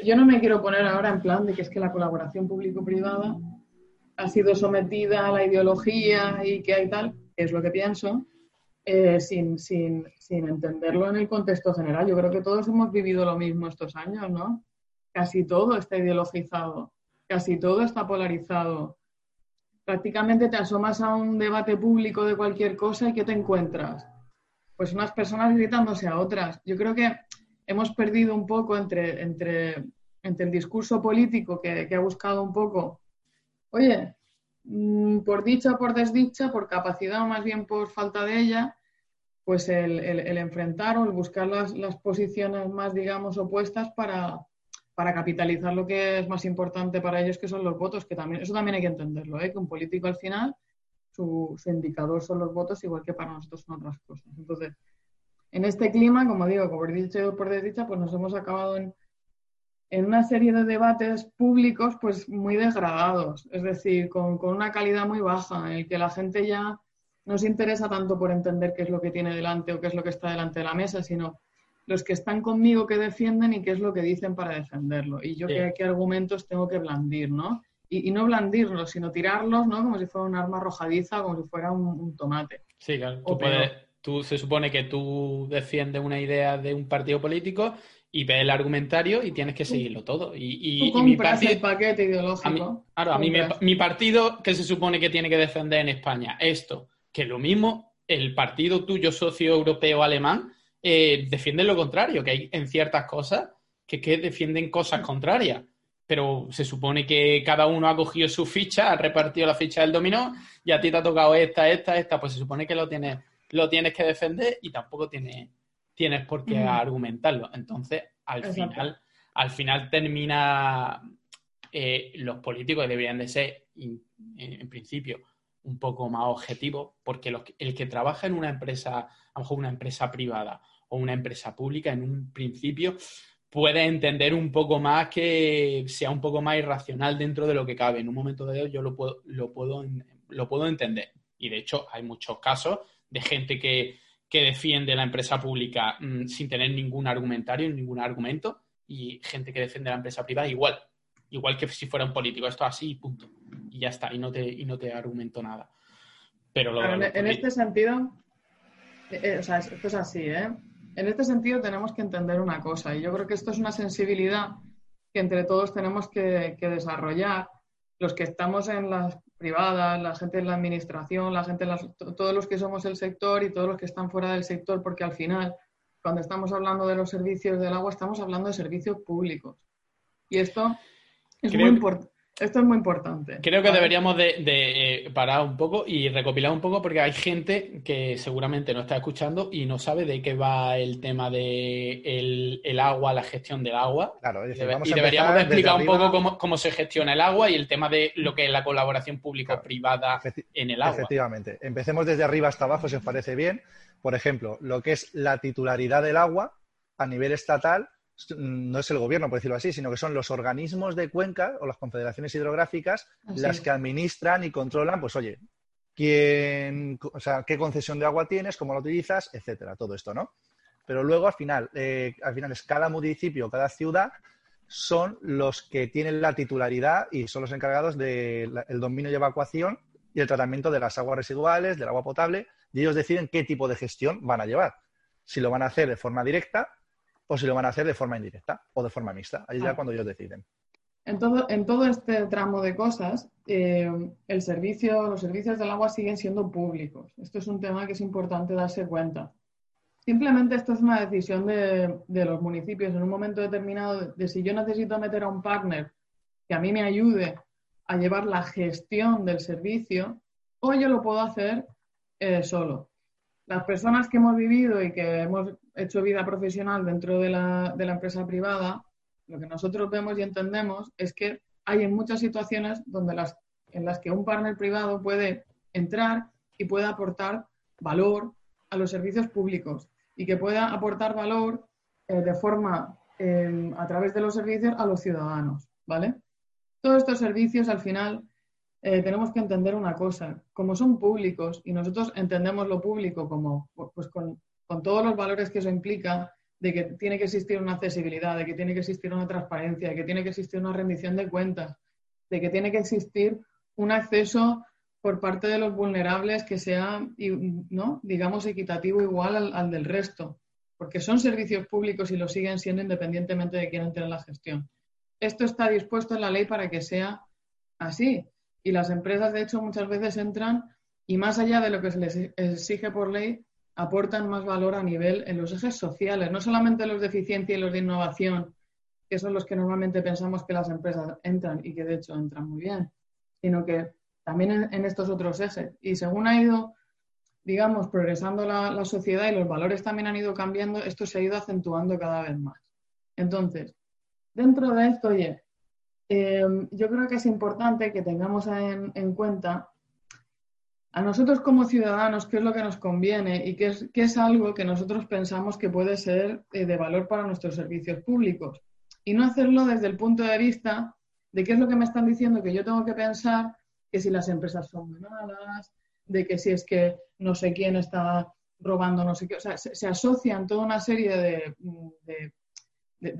Yo, no me quiero poner ahora en plan de que es que la colaboración público-privada ha sido sometida a la ideología y que hay tal, es lo que pienso, eh, sin, sin, sin entenderlo en el contexto general. Yo creo que todos hemos vivido lo mismo estos años, ¿no? Casi todo está ideologizado, casi todo está polarizado. Prácticamente te asomas a un debate público de cualquier cosa y ¿qué te encuentras? Pues unas personas gritándose a otras. Yo creo que hemos perdido un poco entre, entre, entre el discurso político que, que ha buscado un poco oye, por dicha o por desdicha, por capacidad o más bien por falta de ella, pues el, enfrentar o el buscar las, posiciones más, digamos, opuestas para, capitalizar lo que es más importante para ellos, que son los votos, que también, eso también hay que entenderlo, ¿eh? que un político al final, su, indicador son los votos, igual que para nosotros son otras cosas. Entonces, en este clima, como digo, por dicha o por desdicha, pues nos hemos acabado en, en una serie de debates públicos pues muy degradados, es decir, con, con una calidad muy baja, en el que la gente ya no se interesa tanto por entender qué es lo que tiene delante o qué es lo que está delante de la mesa, sino los que están conmigo que defienden y qué es lo que dicen para defenderlo. Y yo Sí. qué, qué argumentos tengo que blandir, ¿no? Y, y no blandirlos, sino tirarlos, ¿no? Como si fuera un arma arrojadiza, como si fuera un, un tomate. Sí, claro. Tú puedes- tú- se supone que tú defiendes una idea de un partido político y ves el argumentario y tienes que seguirlo todo. Y, y- Tú y mi partido, el paquete a mí, ideológico. claro, a mí me- mi partido que se supone que tiene que defender en España esto, que lo mismo el partido tuyo socio europeo alemán eh, defiende lo contrario, que hay en ciertas cosas que, que defienden cosas contrarias. Pero se supone que cada uno ha cogido su ficha, ha repartido la ficha del dominó y a ti te ha tocado esta, esta, esta, pues se supone que lo tienes, lo tienes que defender y tampoco tienes, tienes por qué argumentarlo. Entonces, al Exacto. final, al final termina eh, los políticos deberían de ser, in- en, en principio, un poco más objetivos, porque los el que trabaja en una empresa, a lo mejor una empresa privada o una empresa pública, en un principio puede entender un poco más que sea un poco más irracional dentro de lo que cabe. En un momento dado yo lo puedo, lo puedo lo puedo entender. Y de hecho, hay muchos casos de gente que, defiende la empresa pública mm, sin tener ningún argumentario, ningún argumento, y gente que defiende la empresa privada igual. Igual que si fuera un político. Esto así y punto. Y ya está. Y no te, y no te argumento nada. Pero en, este sentido, eh, eh, o sea, esto es así, ¿eh? En este sentido tenemos que entender una cosa, y yo creo que esto es una sensibilidad que entre todos tenemos que, desarrollar, los que estamos en las privadas, la gente en la administración, la gente todos los que somos el sector y todos los que están fuera del sector, porque al final, cuando estamos hablando de los servicios del agua, estamos hablando de servicios públicos. Y esto es muy importante. Esto es muy importante. Creo que deberíamos de, eh, parar un poco y recopilar un poco porque hay gente que seguramente no está escuchando y no sabe de qué va el tema de el, agua, la gestión del agua. Claro, y deberíamos explicar un poco cómo, se gestiona el agua y el tema de lo que es la colaboración público-privada en el agua. Efectivamente. Empecemos desde arriba hasta abajo, si os parece bien. Por ejemplo, lo que es la titularidad del agua a nivel estatal no es el gobierno, por decirlo así, sino que son los organismos de cuenca o las confederaciones hidrográficas las que administran y controlan, pues oye, quién, o sea, qué concesión de agua tienes, cómo la utilizas, etcétera, todo esto, ¿no? Pero luego al final, eh, al final es cada municipio, cada ciudad son los que tienen la titularidad y son los encargados del dominio y evacuación y el tratamiento de las aguas residuales, del agua potable, y ellos deciden qué tipo de gestión van a llevar. Si lo van a hacer de forma directa o si lo van a hacer de forma indirecta o de forma mixta. Ahí ya ah. cuando ellos deciden. En todo, en todo este tramo de cosas, eh, el servicio, los servicios del agua siguen siendo públicos. Esto es un tema que es importante darse cuenta. Simplemente esto es una decisión de, de los municipios en un momento determinado de, si yo necesito meter a un partner que a mí me ayude a llevar la gestión del servicio o yo lo puedo hacer eh, solo. Las personas que hemos vivido y que hemos hecho vida profesional dentro de la, de la empresa privada, lo que nosotros vemos y entendemos es que hay en muchas situaciones donde las, en las que un partner privado puede entrar y puede aportar valor a los servicios públicos y que pueda aportar valor eh, de forma em, a través de los servicios a los ciudadanos, ¿vale? Todos estos servicios al final eh, tenemos que entender una cosa, como son públicos y nosotros entendemos lo público como pues con todos los valores que eso implica, de que tiene que existir una accesibilidad, de que tiene que existir una transparencia, de que tiene que existir una rendición de cuentas, de que tiene que existir un acceso por parte de los vulnerables que sea, ¿no? digamos, equitativo igual al, del resto, porque son servicios públicos y lo siguen siendo independientemente de quién entre en la gestión. Esto está dispuesto en la ley para que sea así. Y las empresas, de hecho, muchas veces entran y más allá de lo que se les exige por ley, aportan más valor a nivel en los ejes sociales, no solamente los de eficiencia y los de innovación, que son los que normalmente pensamos que las empresas entran y que de hecho entran muy bien, sino que también en, estos otros ejes. Y según ha ido, digamos, progresando la, sociedad y los valores también han ido cambiando, esto se ha ido acentuando cada vez más. Entonces, dentro de esto, oye, eh, yo creo que es importante que tengamos en cuenta a nosotros como ciudadanos qué es lo que nos conviene y qué es, es algo que nosotros pensamos que puede ser eh, de valor para nuestros servicios públicos. Y no hacerlo desde el punto de vista de qué es lo que me están diciendo que yo tengo que pensar, que si las empresas son malas, de que si es que no sé quién está robando no sé qué. O sea, se, asocian toda una serie de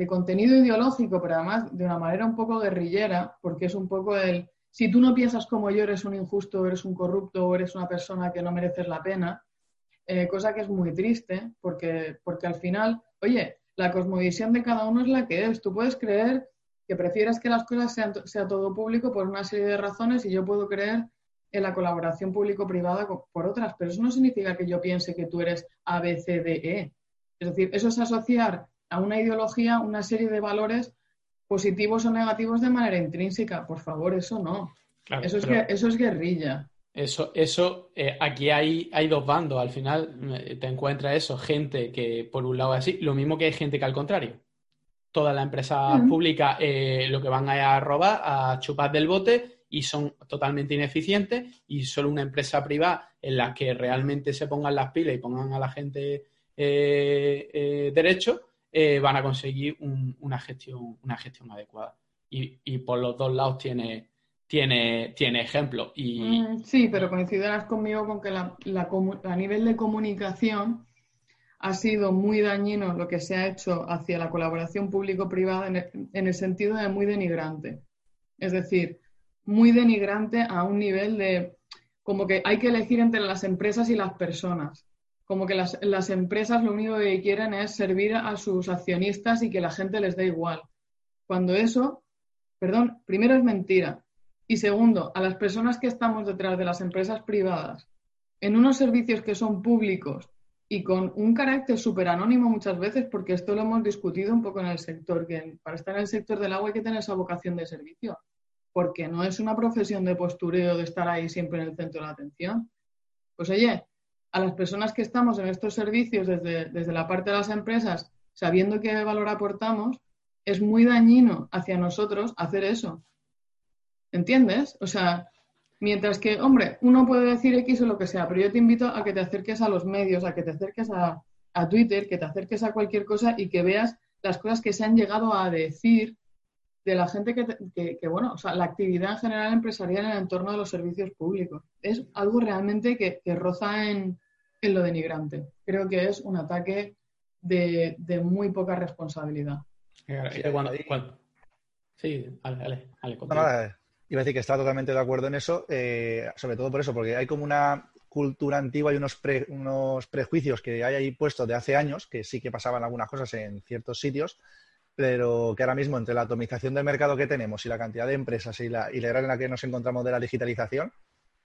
contenido ideológico, pero además de una manera un poco guerrillera, porque es un poco el si tú no piensas como yo, eres un injusto, eres un corrupto o eres una persona que no mereces la pena, eh, cosa que es muy triste, porque, porque al final, oye, la cosmovisión de cada uno es la que es. Tú puedes creer que prefieres que las cosas sean sea todo público por una serie de razones y yo puedo creer en la colaboración público-privada por otras, pero eso no significa que yo piense que tú eres A, B, C, D, E. Es decir, eso es asociar a una ideología una serie de valores positivos o negativos de manera intrínseca. Por favor, eso no. eso, es, eso es guerrilla. Eso, eso eh, aquí hay, hay dos bandos. Al final eh, te encuentras eso, gente que por un lado es así, lo mismo que hay gente que al contrario. Todas las empresas públicas eh, lo que van a robar, a chupar del bote y son totalmente ineficientes y solo una empresa privada en la que realmente se pongan las pilas y pongan a la gente derecho, eh, van a conseguir una, gestión, una gestión adecuada. Y, por los dos lados tiene, tiene, tiene ejemplo. Y... Mm, sí, pero coincidirás conmigo con que la, a nivel de comunicación ha sido muy dañino lo que se ha hecho hacia la colaboración público-privada en, en el sentido de muy denigrante. Es decir, muy denigrante a un nivel de como que hay que elegir entre las empresas y las personas. Como que las, las, empresas lo único que quieren es servir a sus accionistas y que la gente les dé igual. Cuando eso, perdón, primero es mentira. Y segundo, a las personas que estamos detrás de las empresas privadas, en unos servicios que son públicos y con un carácter súper anónimo muchas veces, porque esto lo hemos discutido un poco en el sector, que para estar en el sector del agua hay que tener esa vocación de servicio porque no es una profesión de postureo de estar ahí siempre en el centro de la atención. Pues oye, a las personas que estamos en estos servicios desde, desde la parte de las empresas, sabiendo qué valor aportamos, es muy dañino hacia nosotros hacer eso. ¿Entiendes? O sea, mientras que, hombre, uno puede decir X o lo que sea, pero yo te invito a que te acerques a los medios, a que te acerques a, a Twitter, que te acerques a cualquier cosa y que veas las cosas que se han llegado a decir de la gente que, bueno, o sea, la actividad en general empresarial en el entorno de los servicios públicos. Es algo realmente que, roza en, lo denigrante. Creo que es un ataque de, muy poca responsabilidad. Sí, dale, dale, Iba a decir que está totalmente de acuerdo en eso, eh, sobre todo por eso, porque hay como una cultura antigua y unos, unos prejuicios que hay ahí puestos de hace años, que sí que pasaban algunas cosas en ciertos sitios, pero que ahora mismo entre la atomización del mercado que tenemos y la cantidad de empresas y la, y la era en la que nos encontramos de la digitalización,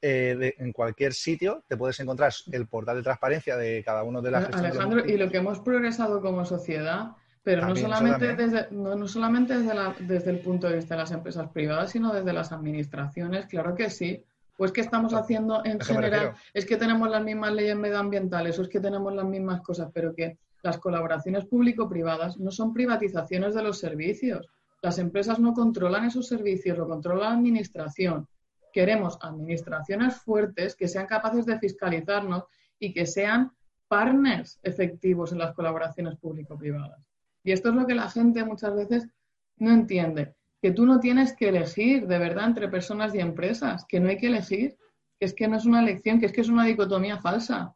eh, en cualquier sitio te puedes encontrar el portal de transparencia de cada uno de las Alejandro, y lo que hemos progresado como sociedad, pero no solamente, desde, no, solamente desde, desde el punto de vista de las empresas privadas, sino desde las administraciones, claro que sí. Pues que estamos haciendo en general, es que tenemos las mismas leyes medioambientales, o es que tenemos las mismas cosas, pero que las colaboraciones público-privadas no son privatizaciones de los servicios. Las empresas no controlan esos servicios, lo controla la administración. Queremos administraciones fuertes que sean capaces de fiscalizarnos y que sean partners efectivos en las colaboraciones público-privadas. Y esto es lo que la gente muchas veces no entiende, que tú no tienes que elegir de verdad entre personas y empresas, que no hay que elegir, que es que no es una elección, que es que es una dicotomía falsa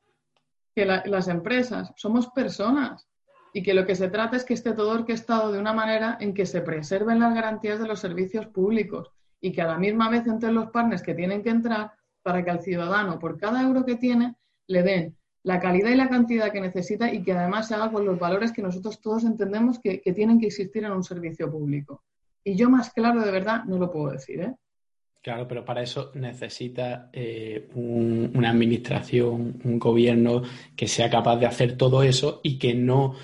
que las empresas somos personas y que lo que se trata es que esté todo orquestado de una manera en que se preserven las garantías de los servicios públicos y que a la misma vez entre los partners que tienen que entrar para que al ciudadano por cada euro que tiene le den la calidad y la cantidad que necesita y que además se haga con los valores que nosotros todos entendemos que, que tienen que existir en un servicio público. Y yo más claro de verdad no lo puedo decir, ¿eh? Claro, pero para eso necesita eh, una administración, un gobierno que sea capaz de hacer todo eso y que no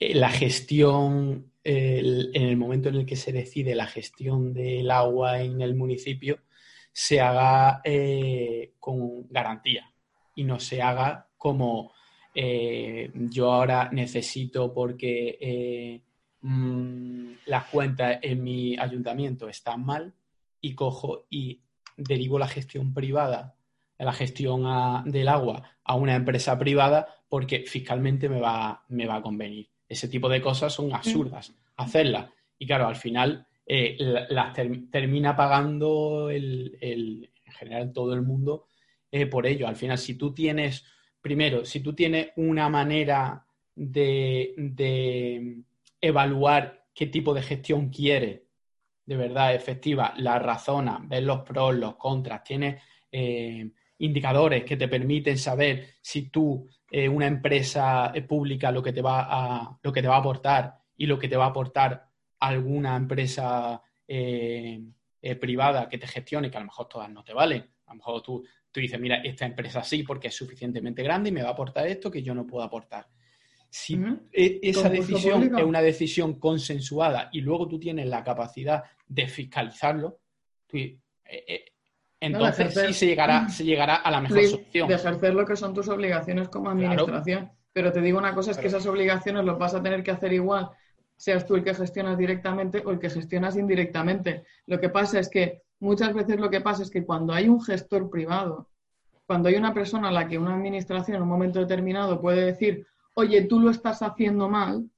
eh, la gestión, en el momento en el que se decide la gestión del agua en el municipio, se haga eh, con garantía y no se haga como yo ahora necesito porque mm, las cuentas en mi ayuntamiento están mal y cojo y derivo la gestión privada, la gestión del agua a una empresa privada porque fiscalmente me va, me va a convenir. Ese tipo de cosas son absurdas hacerlas. Y claro, al final eh, las termina pagando el, en general todo el mundo eh, por ello. Al final, si tú tienes, primero, si tú tienes una manera de, de evaluar qué tipo de gestión quieres de verdad efectiva, la razona, ves los pros, los contras, tienes eh, indicadores que te permiten saber si tú, eh, una empresa eh, pública, lo que, te va a, lo que te va a aportar y lo que te va a aportar alguna empresa privada que te gestione, que a lo mejor todas no te valen. A lo mejor tú, tú dices, mira, esta empresa sí porque es suficientemente grande y me va a aportar esto que yo no pueo aportar. Si e, esa decisión es una decisión consensuada y luego tú tienes la capacidad de fiscalizarlo, eh, eh, entonces sí se llegará, se llegará a la mejor solución. De ejercer lo que son tus obligaciones como administración. Pero te digo una cosa, es que esas obligaciones las vas a tener que hacer igual, seas tú el que gestionas directamente o el que gestionas indirectamente. Lo que pasa es que muchas veces lo que pasa es que cuando hay un gestor privado, cuando hay una persona a la que una administración en un momento determinado puede decir, oye, tú lo estás haciendo mal,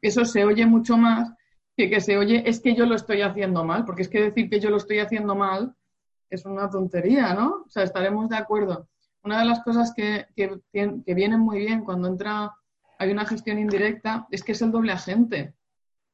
eso se oye mucho más que que se oye, es que yo lo estoy haciendo mal, porque es que decir que yo lo estoy haciendo mal es una tontería, ¿no? O sea, estaremos de acuerdo. Una de las cosas que, que, que vienen muy bien cuando entra, hay una gestión indirecta, es que es el doble agente.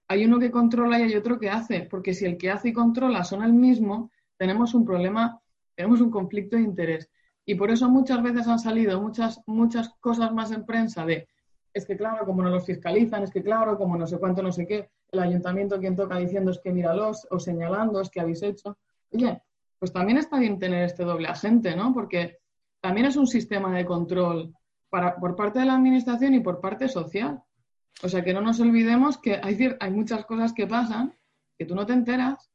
Hay uno que controla y hay otro que hace, porque si el que hace y controla son el mismo, tenemos un problema, tenemos un conflicto de interés. Y por eso muchas veces han salido muchas, muchas cosas más en prensa de, es que claro, como no los fiscalizan, es que claro, como no sé cuánto, no sé qué, el ayuntamiento quien toca diciendo es que míralos o señalando es que habéis hecho. Oye, pues también está bien tener este doble agente, ¿no? Porque también es un sistema de control para, por parte de la administración y por parte social. O sea, que no nos olvidemos que hay, muchas cosas que pasan que tú no te enteras,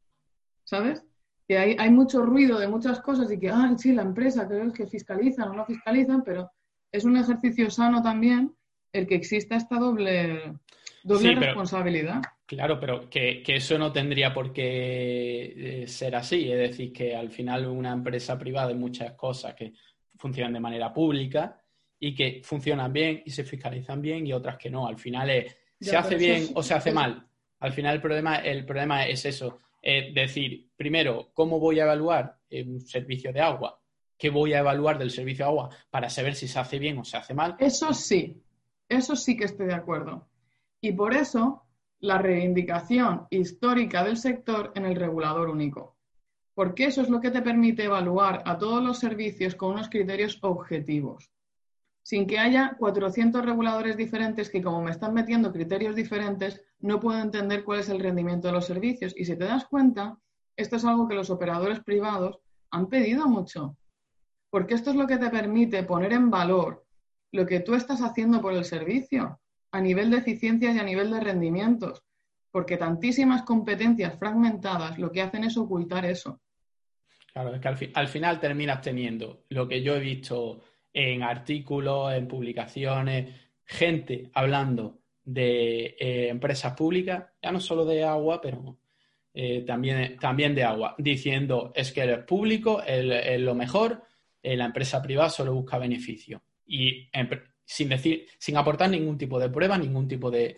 ¿sabes? Que hay, hay mucho ruido de muchas cosas y que, ah, sí, la empresa, creo que fiscalizan o no fiscalizan, pero es un ejercicio sano también el que exista esta doble, doble responsabilidad. Claro, pero que, eso no tendría por qué eh, ser así. Es decir, que al final una empresa privada hay muchas cosas que funcionan de manera pública y que funcionan bien y se fiscalizan bien y otras que no. Al final es, se hace bien o se hace mal. Al final el problema, el problema es eso. Es decir, primero, ¿cómo voy a evaluar un servicio de agua? ¿Qué voy a evaluar del servicio de agua para saber si se hace bien o se hace mal? Eso sí, eso sí que estoy de acuerdo. Y por eso la reivindicación histórica del sector en el regulador único. Porque eso es lo que te permite evaluar a todos los servicios con unos criterios objetivos. Sin que haya 400 reguladores diferentes que, como me están metiendo criterios diferentes, no puedo entender cuál es el rendimiento de los servicios. Y si te das cuenta, esto es algo que los operadores privados han pedido mucho. Porque esto es lo que te permite poner en valor lo que tú estás haciendo por el servicio a nivel de eficiencias y a nivel de rendimientos, porque tantísimas competencias fragmentadas lo que hacen es ocultar eso. Claro, es que al, final terminas teniendo lo que yo he visto en artículos, en publicaciones, gente hablando de eh, empresas públicas, ya no solo de agua, pero eh, también, también de agua, diciendo es que el público es lo mejor, eh, la empresa privada solo busca beneficio. Y sin decir, sin aportar ningún tipo de prueba, ningún tipo de,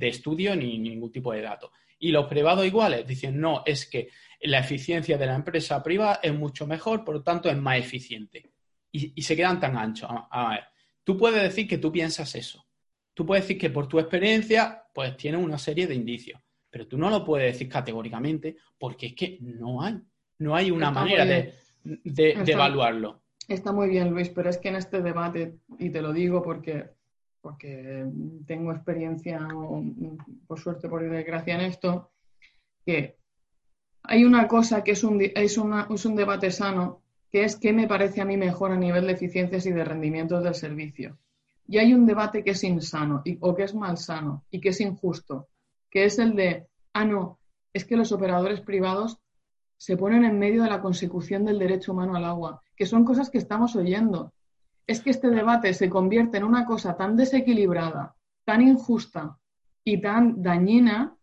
estudio ni ningún tipo de dato. Y los privados iguales dicen, no, es que la eficiencia de la empresa privada es mucho mejor, por lo tanto es más eficiente. Y, se quedan tan anchos. A, ver, tú puedes decir que tú piensas eso. Tú puedes decir que por tu experiencia, pues tienes una serie de indicios. Pero tú no lo puedes decir categóricamente porque es que no hay. No hay una manera de, evaluarlo. Está muy bien, Luis, pero es que en este debate, y te lo digo porque, porque tengo experiencia, por suerte, por desgracia, en esto, que hay una cosa que es un, es, es un debate sano, que es qué me parece a mí mejor a nivel de eficiencias y de rendimientos del servicio. Y hay un debate que es insano y, o que es malsano y que es injusto, que es el de, ah, no, es que los operadores privados se ponen en medio de la consecución del derecho humano al agua, que son cosas que estamos oyendo. Es que este debate se convierte en una cosa tan desequilibrada, tan injusta y tan dañina,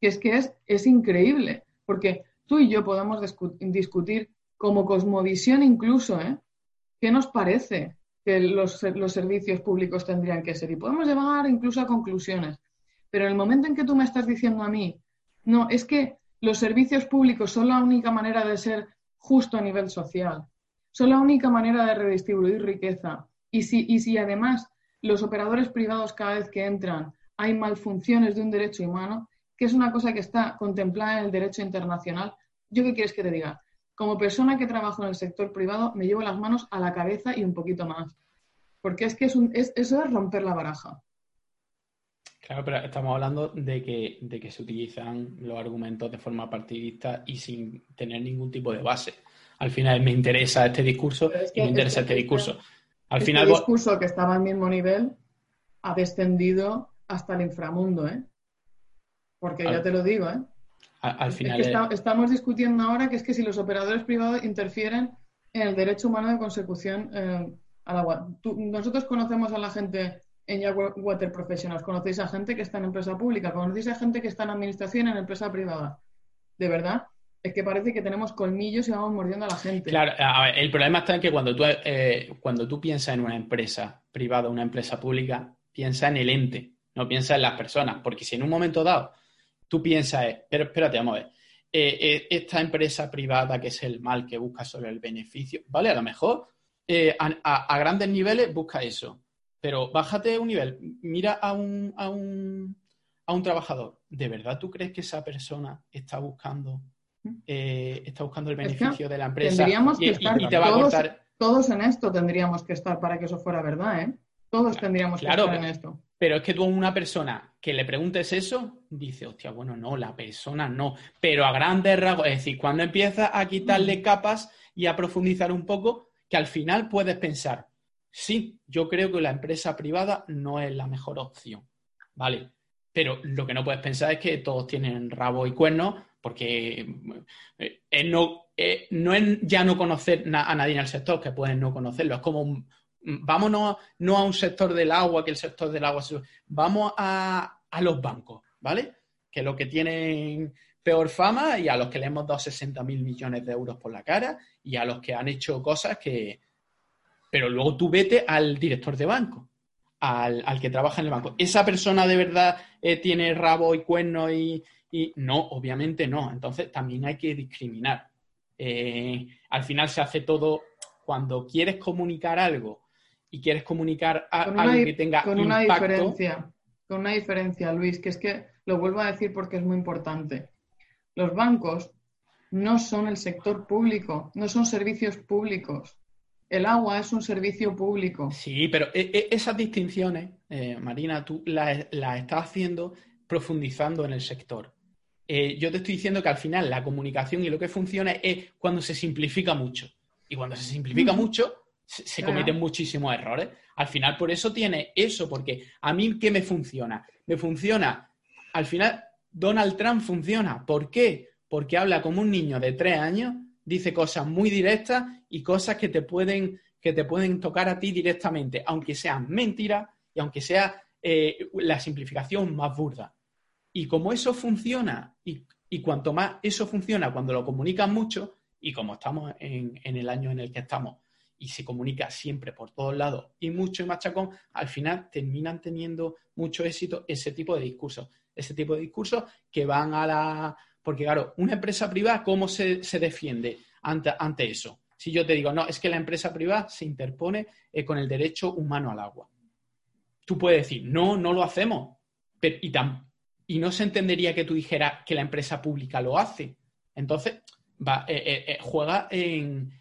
que es que es, es increíble, porque tú y yo podemos discutir como cosmovisión incluso, ¿eh? ¿Qué nos parece que los, los servicios públicos tendrían que ser? Y podemos llegar incluso a conclusiones. Pero en el momento en que tú me estás diciendo a mí, no, es que los servicios públicos son la única manera de ser justo a nivel social, son la única manera de redistribuir riqueza. Y si, y si además los operadores privados cada vez que entran hay malfunciones de un derecho humano, que es una cosa que está contemplada en el derecho internacional, ¿yo qué quieres que te diga? Como persona que trabajo en el sector privado, me llevo las manos a la cabeza y un poquito más. Porque es que es un, es, eso es romper la baraja. Claro, pero estamos hablando de que, de que se utilizan los argumentos de forma partidista y sin tener ningún tipo de base. Al final me interesa este discurso y me interesa este, discurso. Al este final, discurso que estaba al mismo nivel ha descendido hasta el inframundo, ¿eh? Porque ya te lo digo, ¿eh? Al, final. estamos discutiendo ahora que es que si los operadores privados interfieren en el derecho humano de consecución eh, al agua. nosotros conocemos a la gente en Water Professionals. Conocéis a gente que está en empresa pública, conocéis a gente que está en administración en empresa privada. De verdad, es que parece que tenemos colmillos y vamos mordiendo a la gente. Claro, el problema está en que cuando tú, eh, cuando tú piensas en una empresa privada una empresa pública, piensa en el ente, no piensa en las personas. Porque si en un momento dado tú piensas, pero espérate, vamos a ver, eh, eh, esta empresa privada que es el mal que busca solo el beneficio, ¿vale? A lo mejor eh, a, grandes niveles busca eso, pero bájate un nivel, mira a un, a un, a un trabajador. ¿De verdad tú crees que esa persona está buscando, está buscando el beneficio de la empresa? Tendríamos que estar todos, todos en esto tendríamos que estar para que eso fuera verdad, ¿eh? Todos tendríamos que estar en esto. Pero es que tú a una persona que le preguntes eso, dice, hostia, bueno, no, la persona no. Pero a grandes rasgos, es decir, cuando empiezas a quitarle capas y a profundizar un poco, que al final puedes pensar, sí, yo creo que la empresa privada no es la mejor opción, ¿vale? Pero lo que no puedes pensar es que todos tienen rabo y cuernos, porque eh, no, eh, no es ya no conocer a nadie en el sector, que pueden no conocerlo, es como un, vámonos no a un sector del agua, que el sector del agua, vamos a, a los bancos, ¿vale? Que lo que tienen peor fama y a los que le hemos dado 60 mil millones de euros por la cara y a los que han hecho cosas que... Pero luego tú vete al director de banco, al, que trabaja en el banco. ¿Esa persona de verdad eh, tiene rabo y cuerno y, y, No, obviamente no. Entonces también hay que discriminar. Eh, al final se hace todo cuando quieres comunicar algo y quieres comunicar algo que tenga con una diferencia, con una diferencia, Luis, que es que lo vuelvo a decir porque es muy importante. Los bancos no son el sector público, no son servicios públicos. El agua es un servicio público. Sí, pero e, e, esas distinciones, eh, Marina, tú las, estás haciendo profundizando en el sector. Eh, yo te estoy diciendo que al final la comunicación y lo que funciona es cuando se simplifica mucho. Y cuando se simplifica mucho, se, cometen muchísimos errores. Al final, por eso tiene eso, porque a mí, ¿qué me funciona? Me funciona, al final, Donald Trump funciona. ¿Por qué? Porque habla como un niño de tres años, dice cosas muy directas y cosas que te pueden, que te pueden tocar a ti directamente, aunque sean mentiras y aunque sea eh, la simplificación más burda. Y como eso funciona, y, cuanto más eso funciona cuando lo comunican mucho, y como estamos en el año en el que estamos, y se comunica siempre por todos lados y mucho y machacón, al final terminan teniendo mucho éxito ese tipo de discursos. Ese tipo de discursos que van a la... Porque claro, una empresa privada, ¿cómo se, defiende ante, ante, eso? Si yo te digo, no, es que la empresa privada se interpone eh, con el derecho humano al agua. Tú puedes decir, no, no lo hacemos. Pero, y, y no se entendería que tú dijeras que la empresa pública lo hace. Entonces, va, eh, eh, juega en,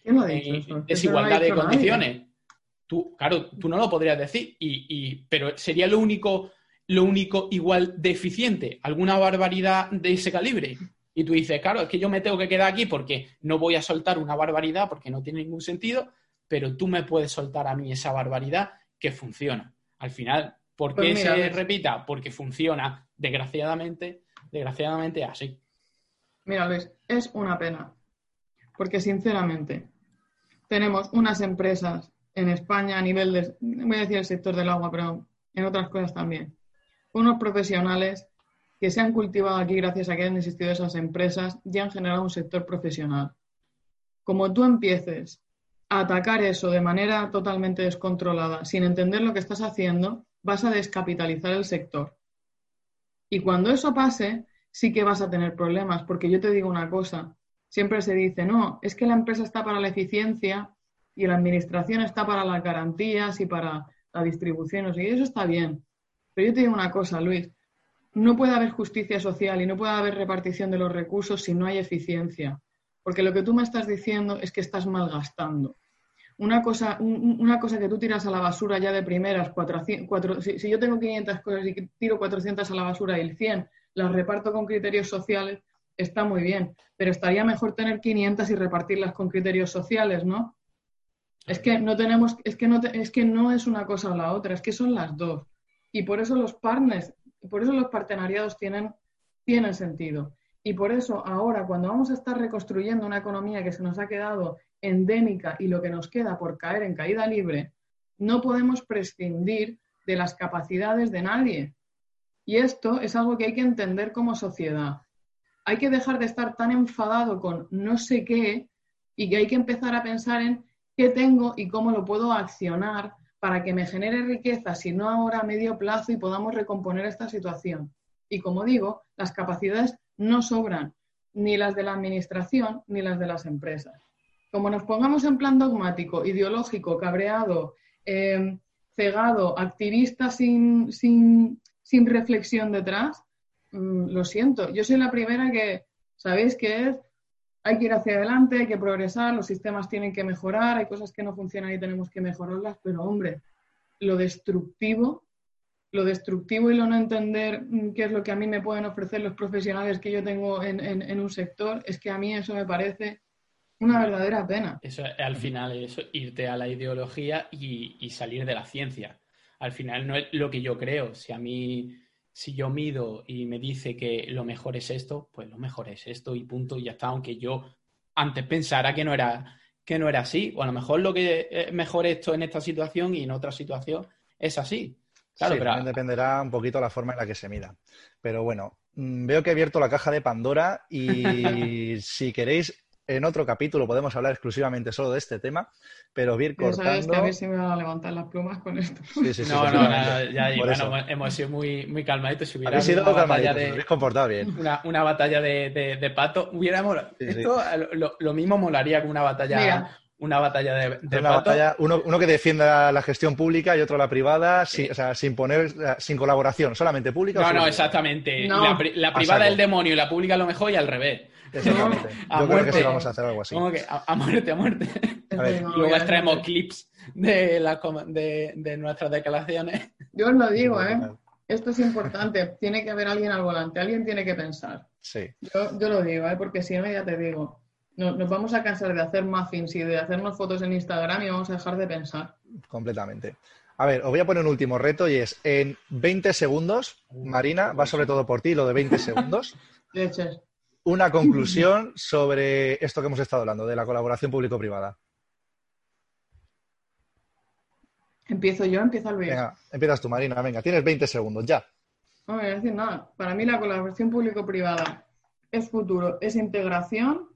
desigualdad de condiciones. Tú, claro, tú no lo podrías decir, y, pero sería lo único, lo único igual deficiente, alguna barbaridad de ese calibre. Y tú dices, claro, es que yo me tengo que quedar aquí porque no voy a soltar una barbaridad porque no tiene ningún sentido, pero tú me puedes soltar a mí esa barbaridad que funciona. Al final, ¿por qué pues se repita? Porque funciona, desgraciadamente, desgraciadamente así. Mira, Luis, es una pena, porque sinceramente tenemos unas empresas en España a nivel de, voy a decir el sector del agua, pero en otras cosas también, unos profesionales que se han cultivado aquí gracias a que han existido esas empresas y han generado un sector profesional. Como tú empieces a atacar eso de manera totalmente descontrolada, sin entender lo que estás haciendo, vas a descapitalizar el sector. Y cuando eso pase, sí que vas a tener problemas, porque yo te digo una cosa, siempre se dice, no, es que la empresa está para la eficiencia y la administración está para las garantías y para la distribución, y eso está bien. Pero yo te digo una cosa, Luis, no puede haber justicia social y no puede haber repartición de los recursos si no hay eficiencia, porque lo que tú me estás diciendo es que estás malgastando. Una cosa, una cosa que tú tiras a la basura ya de primeras, si, yo tengo 500 cosas y tiro 400 a la basura y el 100 las reparto con criterios sociales, está muy bien, pero estaría mejor tener 500 y repartirlas con criterios sociales, ¿no? Es que no tenemos, es que no, es que no es una cosa o la otra, es que son las dos. Y por eso los partners, por eso los partenariados tienen, tienen sentido. Y por eso ahora, cuando vamos a estar reconstruyendo una economía que se nos ha quedado endémica y lo que nos queda por caer en caída libre, no podemos prescindir de las capacidades de nadie. Y esto es algo que hay que entender como sociedad. Hay que dejar de estar tan enfadado con no sé qué y que hay que empezar a pensar en qué tengo y cómo lo puedo accionar para que me genere riqueza, si no ahora a medio plazo y podamos recomponer esta situación. Y como digo, las capacidades no sobran. ni las de la administración ni las de las empresas. Como nos pongamos en plan dogmático, ideológico, cabreado, eh, cegado, activista sin, sin, sin reflexión detrás, mm, lo siento. Yo soy la primera que, ¿sabéis qué es? Hay que ir hacia adelante, hay que progresar, los sistemas tienen que mejorar, hay cosas que no funcionan y tenemos que mejorarlas, pero hombre, lo destructivo, lo destructivo y lo no entender mm, qué es lo que a mí me pueden ofrecer los profesionales que yo tengo en, un sector, es que a mí eso me parece una verdadera pena. Eso al final es irte a la ideología y, y, salir de la ciencia. Al final no es lo que yo creo. Si a mí, si yo mido y me dice que lo mejor es esto, pues lo mejor es esto y punto, y ya está. Aunque yo antes pensara que no era que no era así. O a lo mejor lo que es mejor esto en esta situación y en otra situación es así. Claro, sí, pero... también dependerá un poquito la forma en la que se mida. Pero bueno, mm, veo que he abierto la caja de Pandora y si queréis en otro capítulo podemos hablar exclusivamente solo de este tema, pero ir cortando... Sabes que a ver si me van a levantar las plumas con esto. Sí, sí, sí, no, no, ya, bueno, hemos sido muy, muy calmaditos. Si hubiera sido una batalla de, comportado bien. Una, una batalla de, de, de, pato, hubiera Esto lo, lo, mismo molaría que una batalla... Una batalla de, de una batalla, uno, uno, que defienda la gestión pública y otro la privada, sin, o sea, sin poner, sin colaboración, solamente pública. No, no, exactamente. La, la, privada es el demonio y la pública lo mejor y al revés. Exactamente. Yo creo que sí vamos a hacer algo así. a, muerte, a muerte. luego extraemos clips de, la, de, de, nuestras declaraciones. Yo os lo digo, ¿eh? Esto es importante. Tiene que haber alguien al volante. Alguien tiene que pensar. Sí. Yo, yo lo digo, ¿eh? Porque si no, ya te digo. Nos, vamos a cansar de hacer muffins y de hacernos fotos en Instagram y vamos a dejar de pensar. Completamente. A ver, os voy a poner un último reto y es en 20 segundos, Marina, va sobre todo por ti, lo de 20 segundos. Leches una conclusión sobre esto que hemos estado hablando, de la colaboración público-privada. Empiezo yo, empieza Luis. Venga, empiezas tú, Marina, venga, tienes 20 segundos, ya. No voy a decir nada. Para mí la colaboración público-privada es futuro, es integración,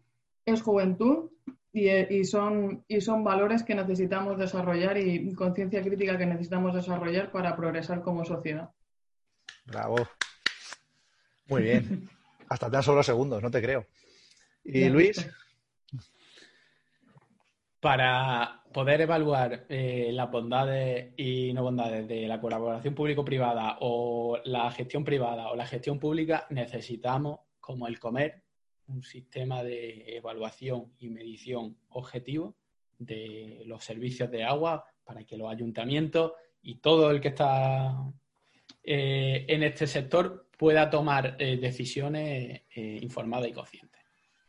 es juventud y, son, y son valores que necesitamos desarrollar y conciencia crítica que necesitamos desarrollar para progresar como sociedad. Bravo. Muy bien. Hasta te han sobrado segundos, no te creo. ¿Y Luis? Para poder evaluar eh, las bondades y no bondades de la colaboración público-privada o la gestión privada o la gestión pública, necesitamos, como el comer, un sistema de evaluación y medición objetivo de los servicios de agua para que los ayuntamientos y todo el que está eh, en este sector pueda tomar eh, decisiones eh, informadas y conscientes.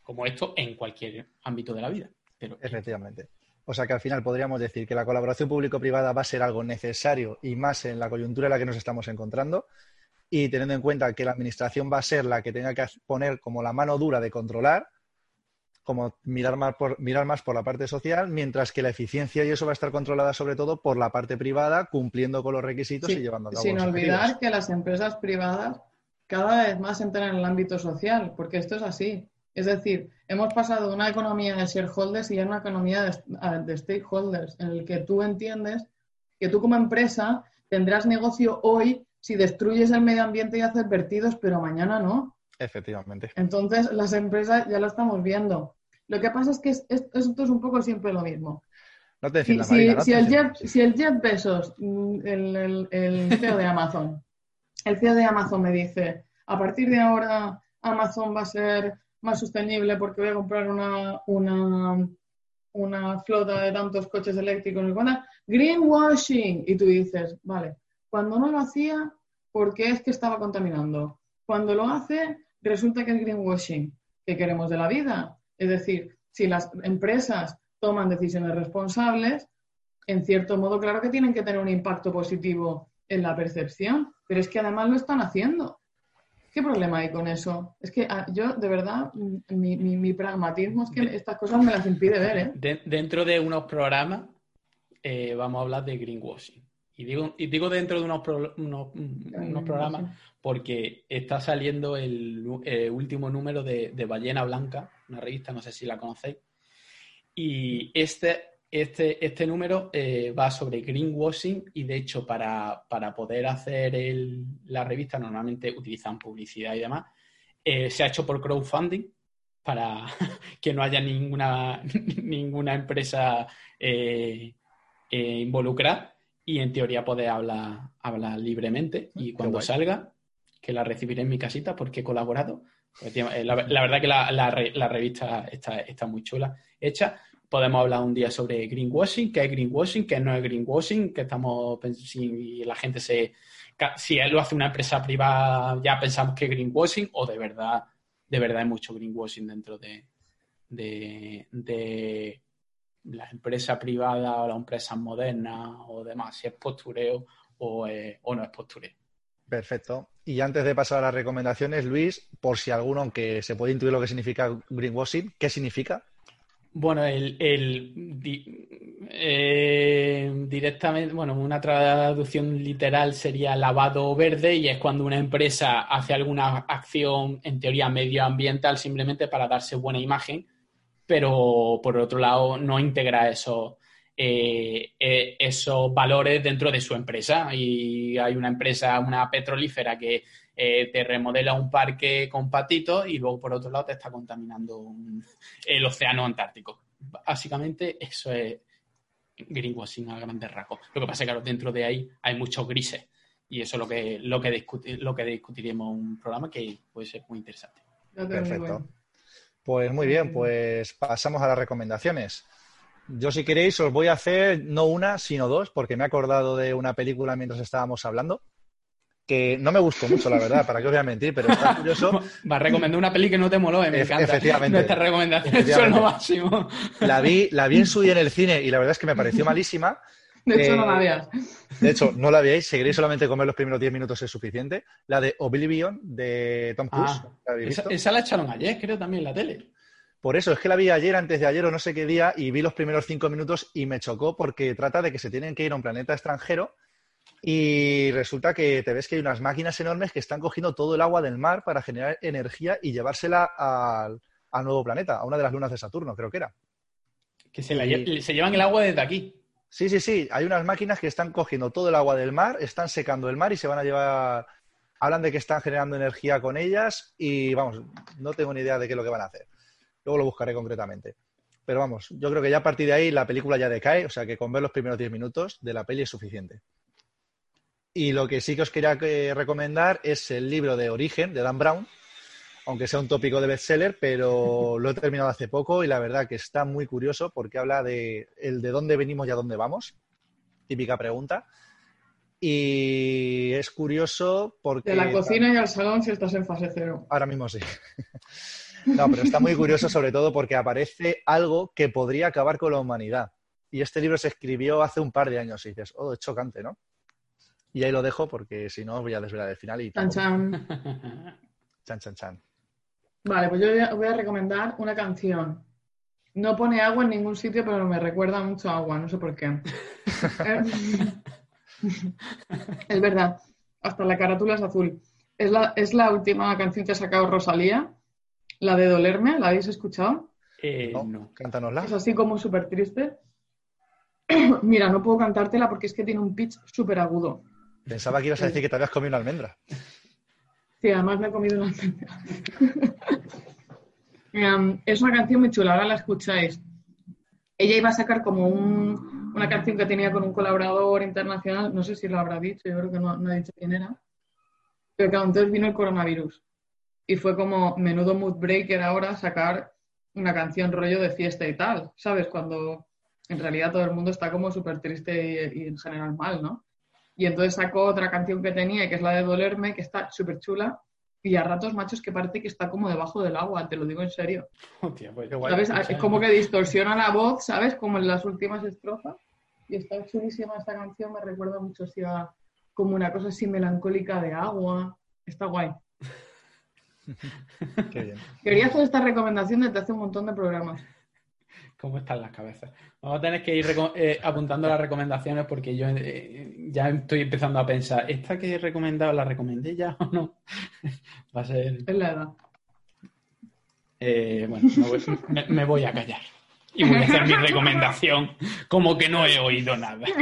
Como esto en cualquier ámbito de la vida. Pero... Efectivamente. O sea que al final podríamos decir que la colaboración público-privada va a ser algo necesario y más en la coyuntura en la que nos estamos encontrando. Y teniendo en cuenta que la administración va a ser la que tenga que poner como la mano dura de controlar, como mirar más por, mirar más por la parte social, mientras que la eficiencia y eso va a estar controlada sobre todo por la parte privada, cumpliendo con los requisitos y llevando a cabo Sin olvidar que las empresas privadas cada vez más entran en el ámbito social, porque esto es así. Es decir, hemos pasado de una economía de shareholders y a una economía de, stakeholders, en el que tú entiendes que tú como empresa tendrás negocio hoy si destruyes el medio ambiente y haces vertidos, pero mañana no. Efectivamente. Entonces, las empresas ya lo estamos viendo. Lo que pasa es que esto es un poco siempre lo mismo. No te si, si, el Jeff, si, el Jeff, Bezos, mm, el, el CEO de Amazon, el CEO de Amazon me dice, a partir de ahora Amazon va a ser más sostenible porque voy a comprar una, una, una flota de tantos coches eléctricos. Greenwashing. Y tú dices, vale, cuando no lo hacía, porque es que estaba contaminando. Cuando lo hace, resulta que es greenwashing. ¿Qué queremos de la vida? Es decir, si las empresas toman decisiones responsables, en cierto modo, claro que tienen que tener un impacto positivo en la percepción, pero es que además lo están haciendo. ¿Qué problema hay con eso? Es que ah, yo, de verdad, mi, pragmatismo es que estas cosas me las impide ver. ¿eh? dentro de unos programas eh, vamos a hablar de greenwashing. Y digo, y digo dentro de unos, unos, programas porque está saliendo el eh, último número de, de, Ballena Blanca, una revista, no sé si la conocéis. Y este este, este número eh, va sobre greenwashing y de hecho para, poder hacer la revista normalmente utilizan publicidad y demás. Eh, se ha hecho por crowdfunding para que no haya ninguna, ninguna empresa eh, involucrada y en teoría poder hablar, hablar libremente y cuando salga, que la recibiré en mi casita porque he colaborado. Pues, la, verdad que la, la, revista está, está, muy chula hecha. Podemos hablar un día sobre greenwashing, qué es greenwashing, qué no es greenwashing, que estamos si la gente se si él lo hace una empresa privada ya pensamos que es greenwashing o de verdad de verdad hay mucho greenwashing dentro de, de, de la empresa privada o la empresa moderna o demás, si es postureo o, o no es postureo. Perfecto. Y antes de pasar a las recomendaciones, Luis, por si alguno, aunque se puede intuir lo que significa greenwashing, ¿qué significa? Bueno, el, eh, directamente, bueno, una traducción literal sería lavado verde y es cuando una empresa hace alguna acción en teoría medioambiental simplemente para darse buena imagen, pero por otro lado no integra eso, eh, eh, esos valores dentro de su empresa. Y hay una empresa, una petrolífera que eh, te remodela un parque con patitos y luego por otro lado te está contaminando el océano Antártico. Básicamente eso es greenwashing a grandes rasgos. Lo que pasa es que dentro de ahí hay muchos grises y eso es lo que, lo que, lo que discutiremos en un programa que puede ser muy interesante. Perfecto. Pues muy bien, pues pasamos a las recomendaciones. Yo si queréis os voy a hacer no una, sino dos, porque me he acordado de una película mientras estábamos hablando que no me gustó mucho, la verdad, para qué os voy a mentir, pero está curioso. Va a recomendar una peli que no te moló, eh, me encanta. Efectivamente. Nuestra recomendación lo máximo. La vi, la vi en su día en el cine y la verdad es que me pareció malísima. De hecho, no la veas. De hecho, no la veáis, seguiréis solamente comer los primeros 10 minutos es suficiente. La de Oblivion de Tom Cruise. Ah, esa, esa, la echaron ayer, creo, también en la tele. Por eso, es que la vi ayer, antes de ayer o no sé qué día, y vi los primeros cinco minutos y me chocó porque trata de que se tienen que ir a un planeta extranjero y resulta que te ves que hay unas máquinas enormes que están cogiendo todo el agua del mar para generar energía y llevársela al, nuevo planeta, a una de las lunas de Saturno, creo que era. Que se, llevan el agua desde aquí. Sí, sí, sí. Hay unas máquinas que están cogiendo todo el agua del mar, están secando el mar y se van a llevar. Hablan de que están generando energía con ellas y vamos, no tengo ni idea de qué es lo que van a hacer. Luego lo buscaré concretamente. Pero vamos, yo creo que ya a partir de ahí la película ya decae, o sea que con ver los primeros 10 minutos de la peli es suficiente. Y lo que sí que os quería eh, recomendar es el libro de Origen de Dan Brown, aunque sea un tópico de bestseller, pero lo he terminado hace poco y la verdad que está muy curioso porque habla de el de dónde venimos y a dónde vamos. Típica pregunta. Y es curioso porque... De la cocina y al salón si estás en fase cero. Ahora mismo sí. No, pero está muy curioso sobre todo porque aparece algo que podría acabar con la humanidad. Y este libro se escribió hace un par de años y dices, oh, es chocante, ¿no? Y ahí lo dejo porque si no voy a desvelar el final y... Chan, chan. chan, chan, chan. Vale, pues yo voy a recomendar una canción. No pone agua en ningún sitio, pero me recuerda mucho a agua, no sé por qué. es verdad, hasta la carátula es azul. Es la, es la última canción que ha sacado Rosalía, la de Dolerme, ¿la habéis escuchado? Eh, no, cántanosla. Es así como súper triste. Mira, no puedo cantártela porque es que tiene un pitch súper agudo. Pensaba que ibas a decir que te habías comido una almendra. Sí, además me he comido una almendra. Em, es una canción muy chula, ahora la escucháis. Ella iba a sacar como una canción que tenía con un colaborador internacional, no sé si lo habrá dicho, yo creo que no, ha dicho quién era. Pero claro, entonces vino el coronavirus. Y fue como menudo mood breaker ahora sacar una canción rollo de fiesta y tal, ¿sabes? Cuando en realidad todo el mundo está como súper triste y en general mal, ¿no? Y entonces sacó otra canción que tenía, que es la de Dolerme, que está súper chula. Y a ratos, machos, que parece que está como debajo del agua, te lo digo en serio. Pues Es como que distorsiona la voz, ¿sabes? Como en las últimas estrofas. Y está chulísima esta canción, me recuerda mucho si a como una cosa así melancólica de agua. Está guay. Qué bien. Quería hacer esta recomendación desde hace un montón de programas cómo están las cabezas. Vamos a tener que ir eh, apuntando las recomendaciones porque yo eh, ya estoy empezando a pensar, ¿esta que he recomendado la recomendé ya o no? Va a ser... Es la edad. Eh, bueno, me voy, a callar. Y voy a hacer mi recomendación como que no he oído nada.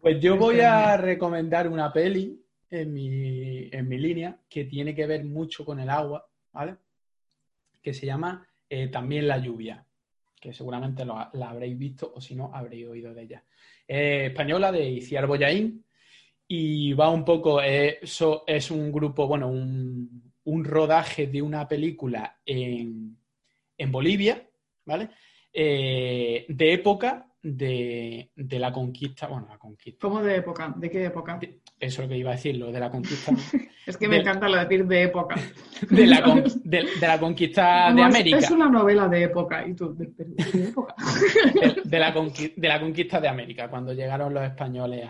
Pues yo voy a recomendar una peli en mi, en mi línea que tiene que ver mucho con el agua ¿vale? Que se llama eh, También la lluvia, que seguramente la habréis visto o si no, habréis oído de ella. española de Iciar Boyaín y va un poco, eso es un grupo, bueno, un, un rodaje de una película en, en Bolivia, ¿vale? Eh, de época de, la conquista, bueno, la conquista. ¿Cómo de época? ¿De qué época? Eso es lo que iba a decir, lo de la conquista. es que me encanta lo de decir de época. de, la, conquista de América. Es una novela de época, y tú, de, época. de, la de la conquista de América, cuando llegaron los españoles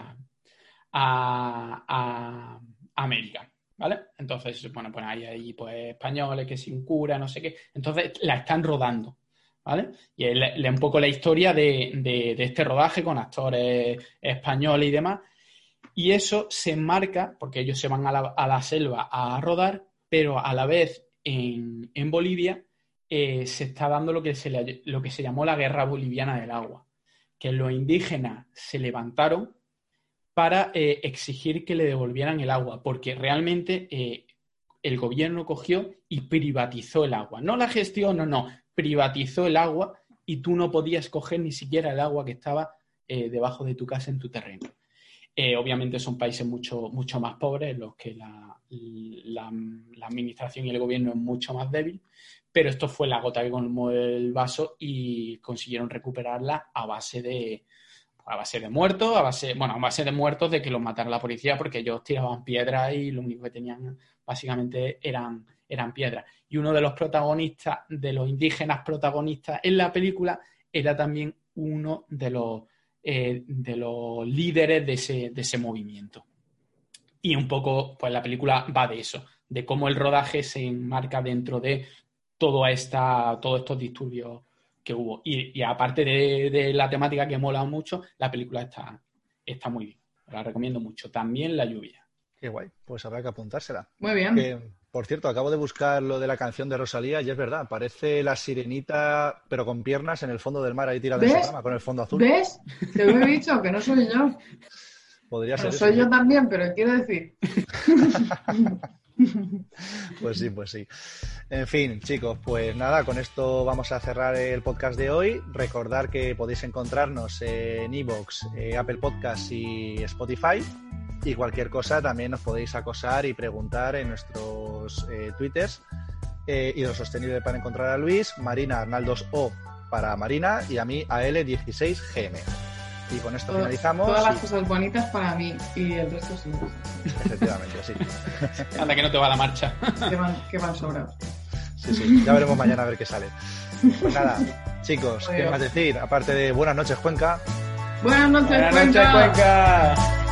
a, a América. ¿Vale? Entonces, bueno, pues hay ahí pues, españoles que sin cura, no sé qué. Entonces la están rodando, ¿vale? Y lee un poco la historia de, este rodaje con actores españoles y demás. Y eso se enmarca, porque ellos se van a la, selva a rodar, pero a la vez en, Bolivia eh, se está dando lo que se, lo que se llamó la guerra boliviana del agua, que los indígenas se levantaron para eh, exigir que le devolvieran el agua, porque realmente eh, el gobierno cogió y privatizó el agua. No la gestión, no, no, privatizó el agua y tú no podías coger ni siquiera el agua que estaba debajo de tu casa en tu terreno. Obviamente son países mucho, mucho más pobres en los que la, la, administración y el gobierno es mucho más débil, pero esto fue la gota que colmó el vaso y consiguieron recuperarla a base de, a base de muertos, a base, bueno, a base de muertos de que los matara la policía porque ellos tiraban piedras y lo único que tenían básicamente eran, eran piedras. Y uno de los protagonistas, de los indígenas protagonistas en la película, era también uno de los, eh, de los líderes de ese, de ese movimiento. Y un poco, pues la película va de eso, de cómo el rodaje se enmarca dentro de todo esta, todos estos disturbios que hubo. Y, aparte de, la temática que mola mucho, la película está, está muy bien. La recomiendo mucho. También La lluvia. Qué guay. Pues habrá que apuntársela. Muy bien. Por cierto, acabo de buscar lo de la canción de Rosalía y es verdad, parece la sirenita, pero con piernas en el fondo del mar ahí tirada en cama, con el fondo azul. ¿Ves? Te lo he dicho, que no soy yo. Podría ser. Soy yo también, pero quiero decir. Pues sí, pues sí. En fin, chicos, pues nada, con esto vamos a cerrar el podcast de hoy. Recordar que podéis encontrarnos en Evox, eh, Apple Podcasts y Spotify. Y cualquier cosa también nos podéis acosar y preguntar en nuestros eh, twitters. Eh, Sostenible para encontrar a Luis, Marina Arnaldos O para Marina y a mí AL16GM. Y con esto finalizamos. Todas las cosas bonitas para mí y el resto sí. Efectivamente, sí. Anda que no te va la marcha. que van, que van sobrados. Sí, sí, ya veremos mañana a ver qué sale. Pues nada, chicos, ¿qué más decir? Aparte de buenas noches, Cuenca. Buenas noches, buenas Noches, Cuenca.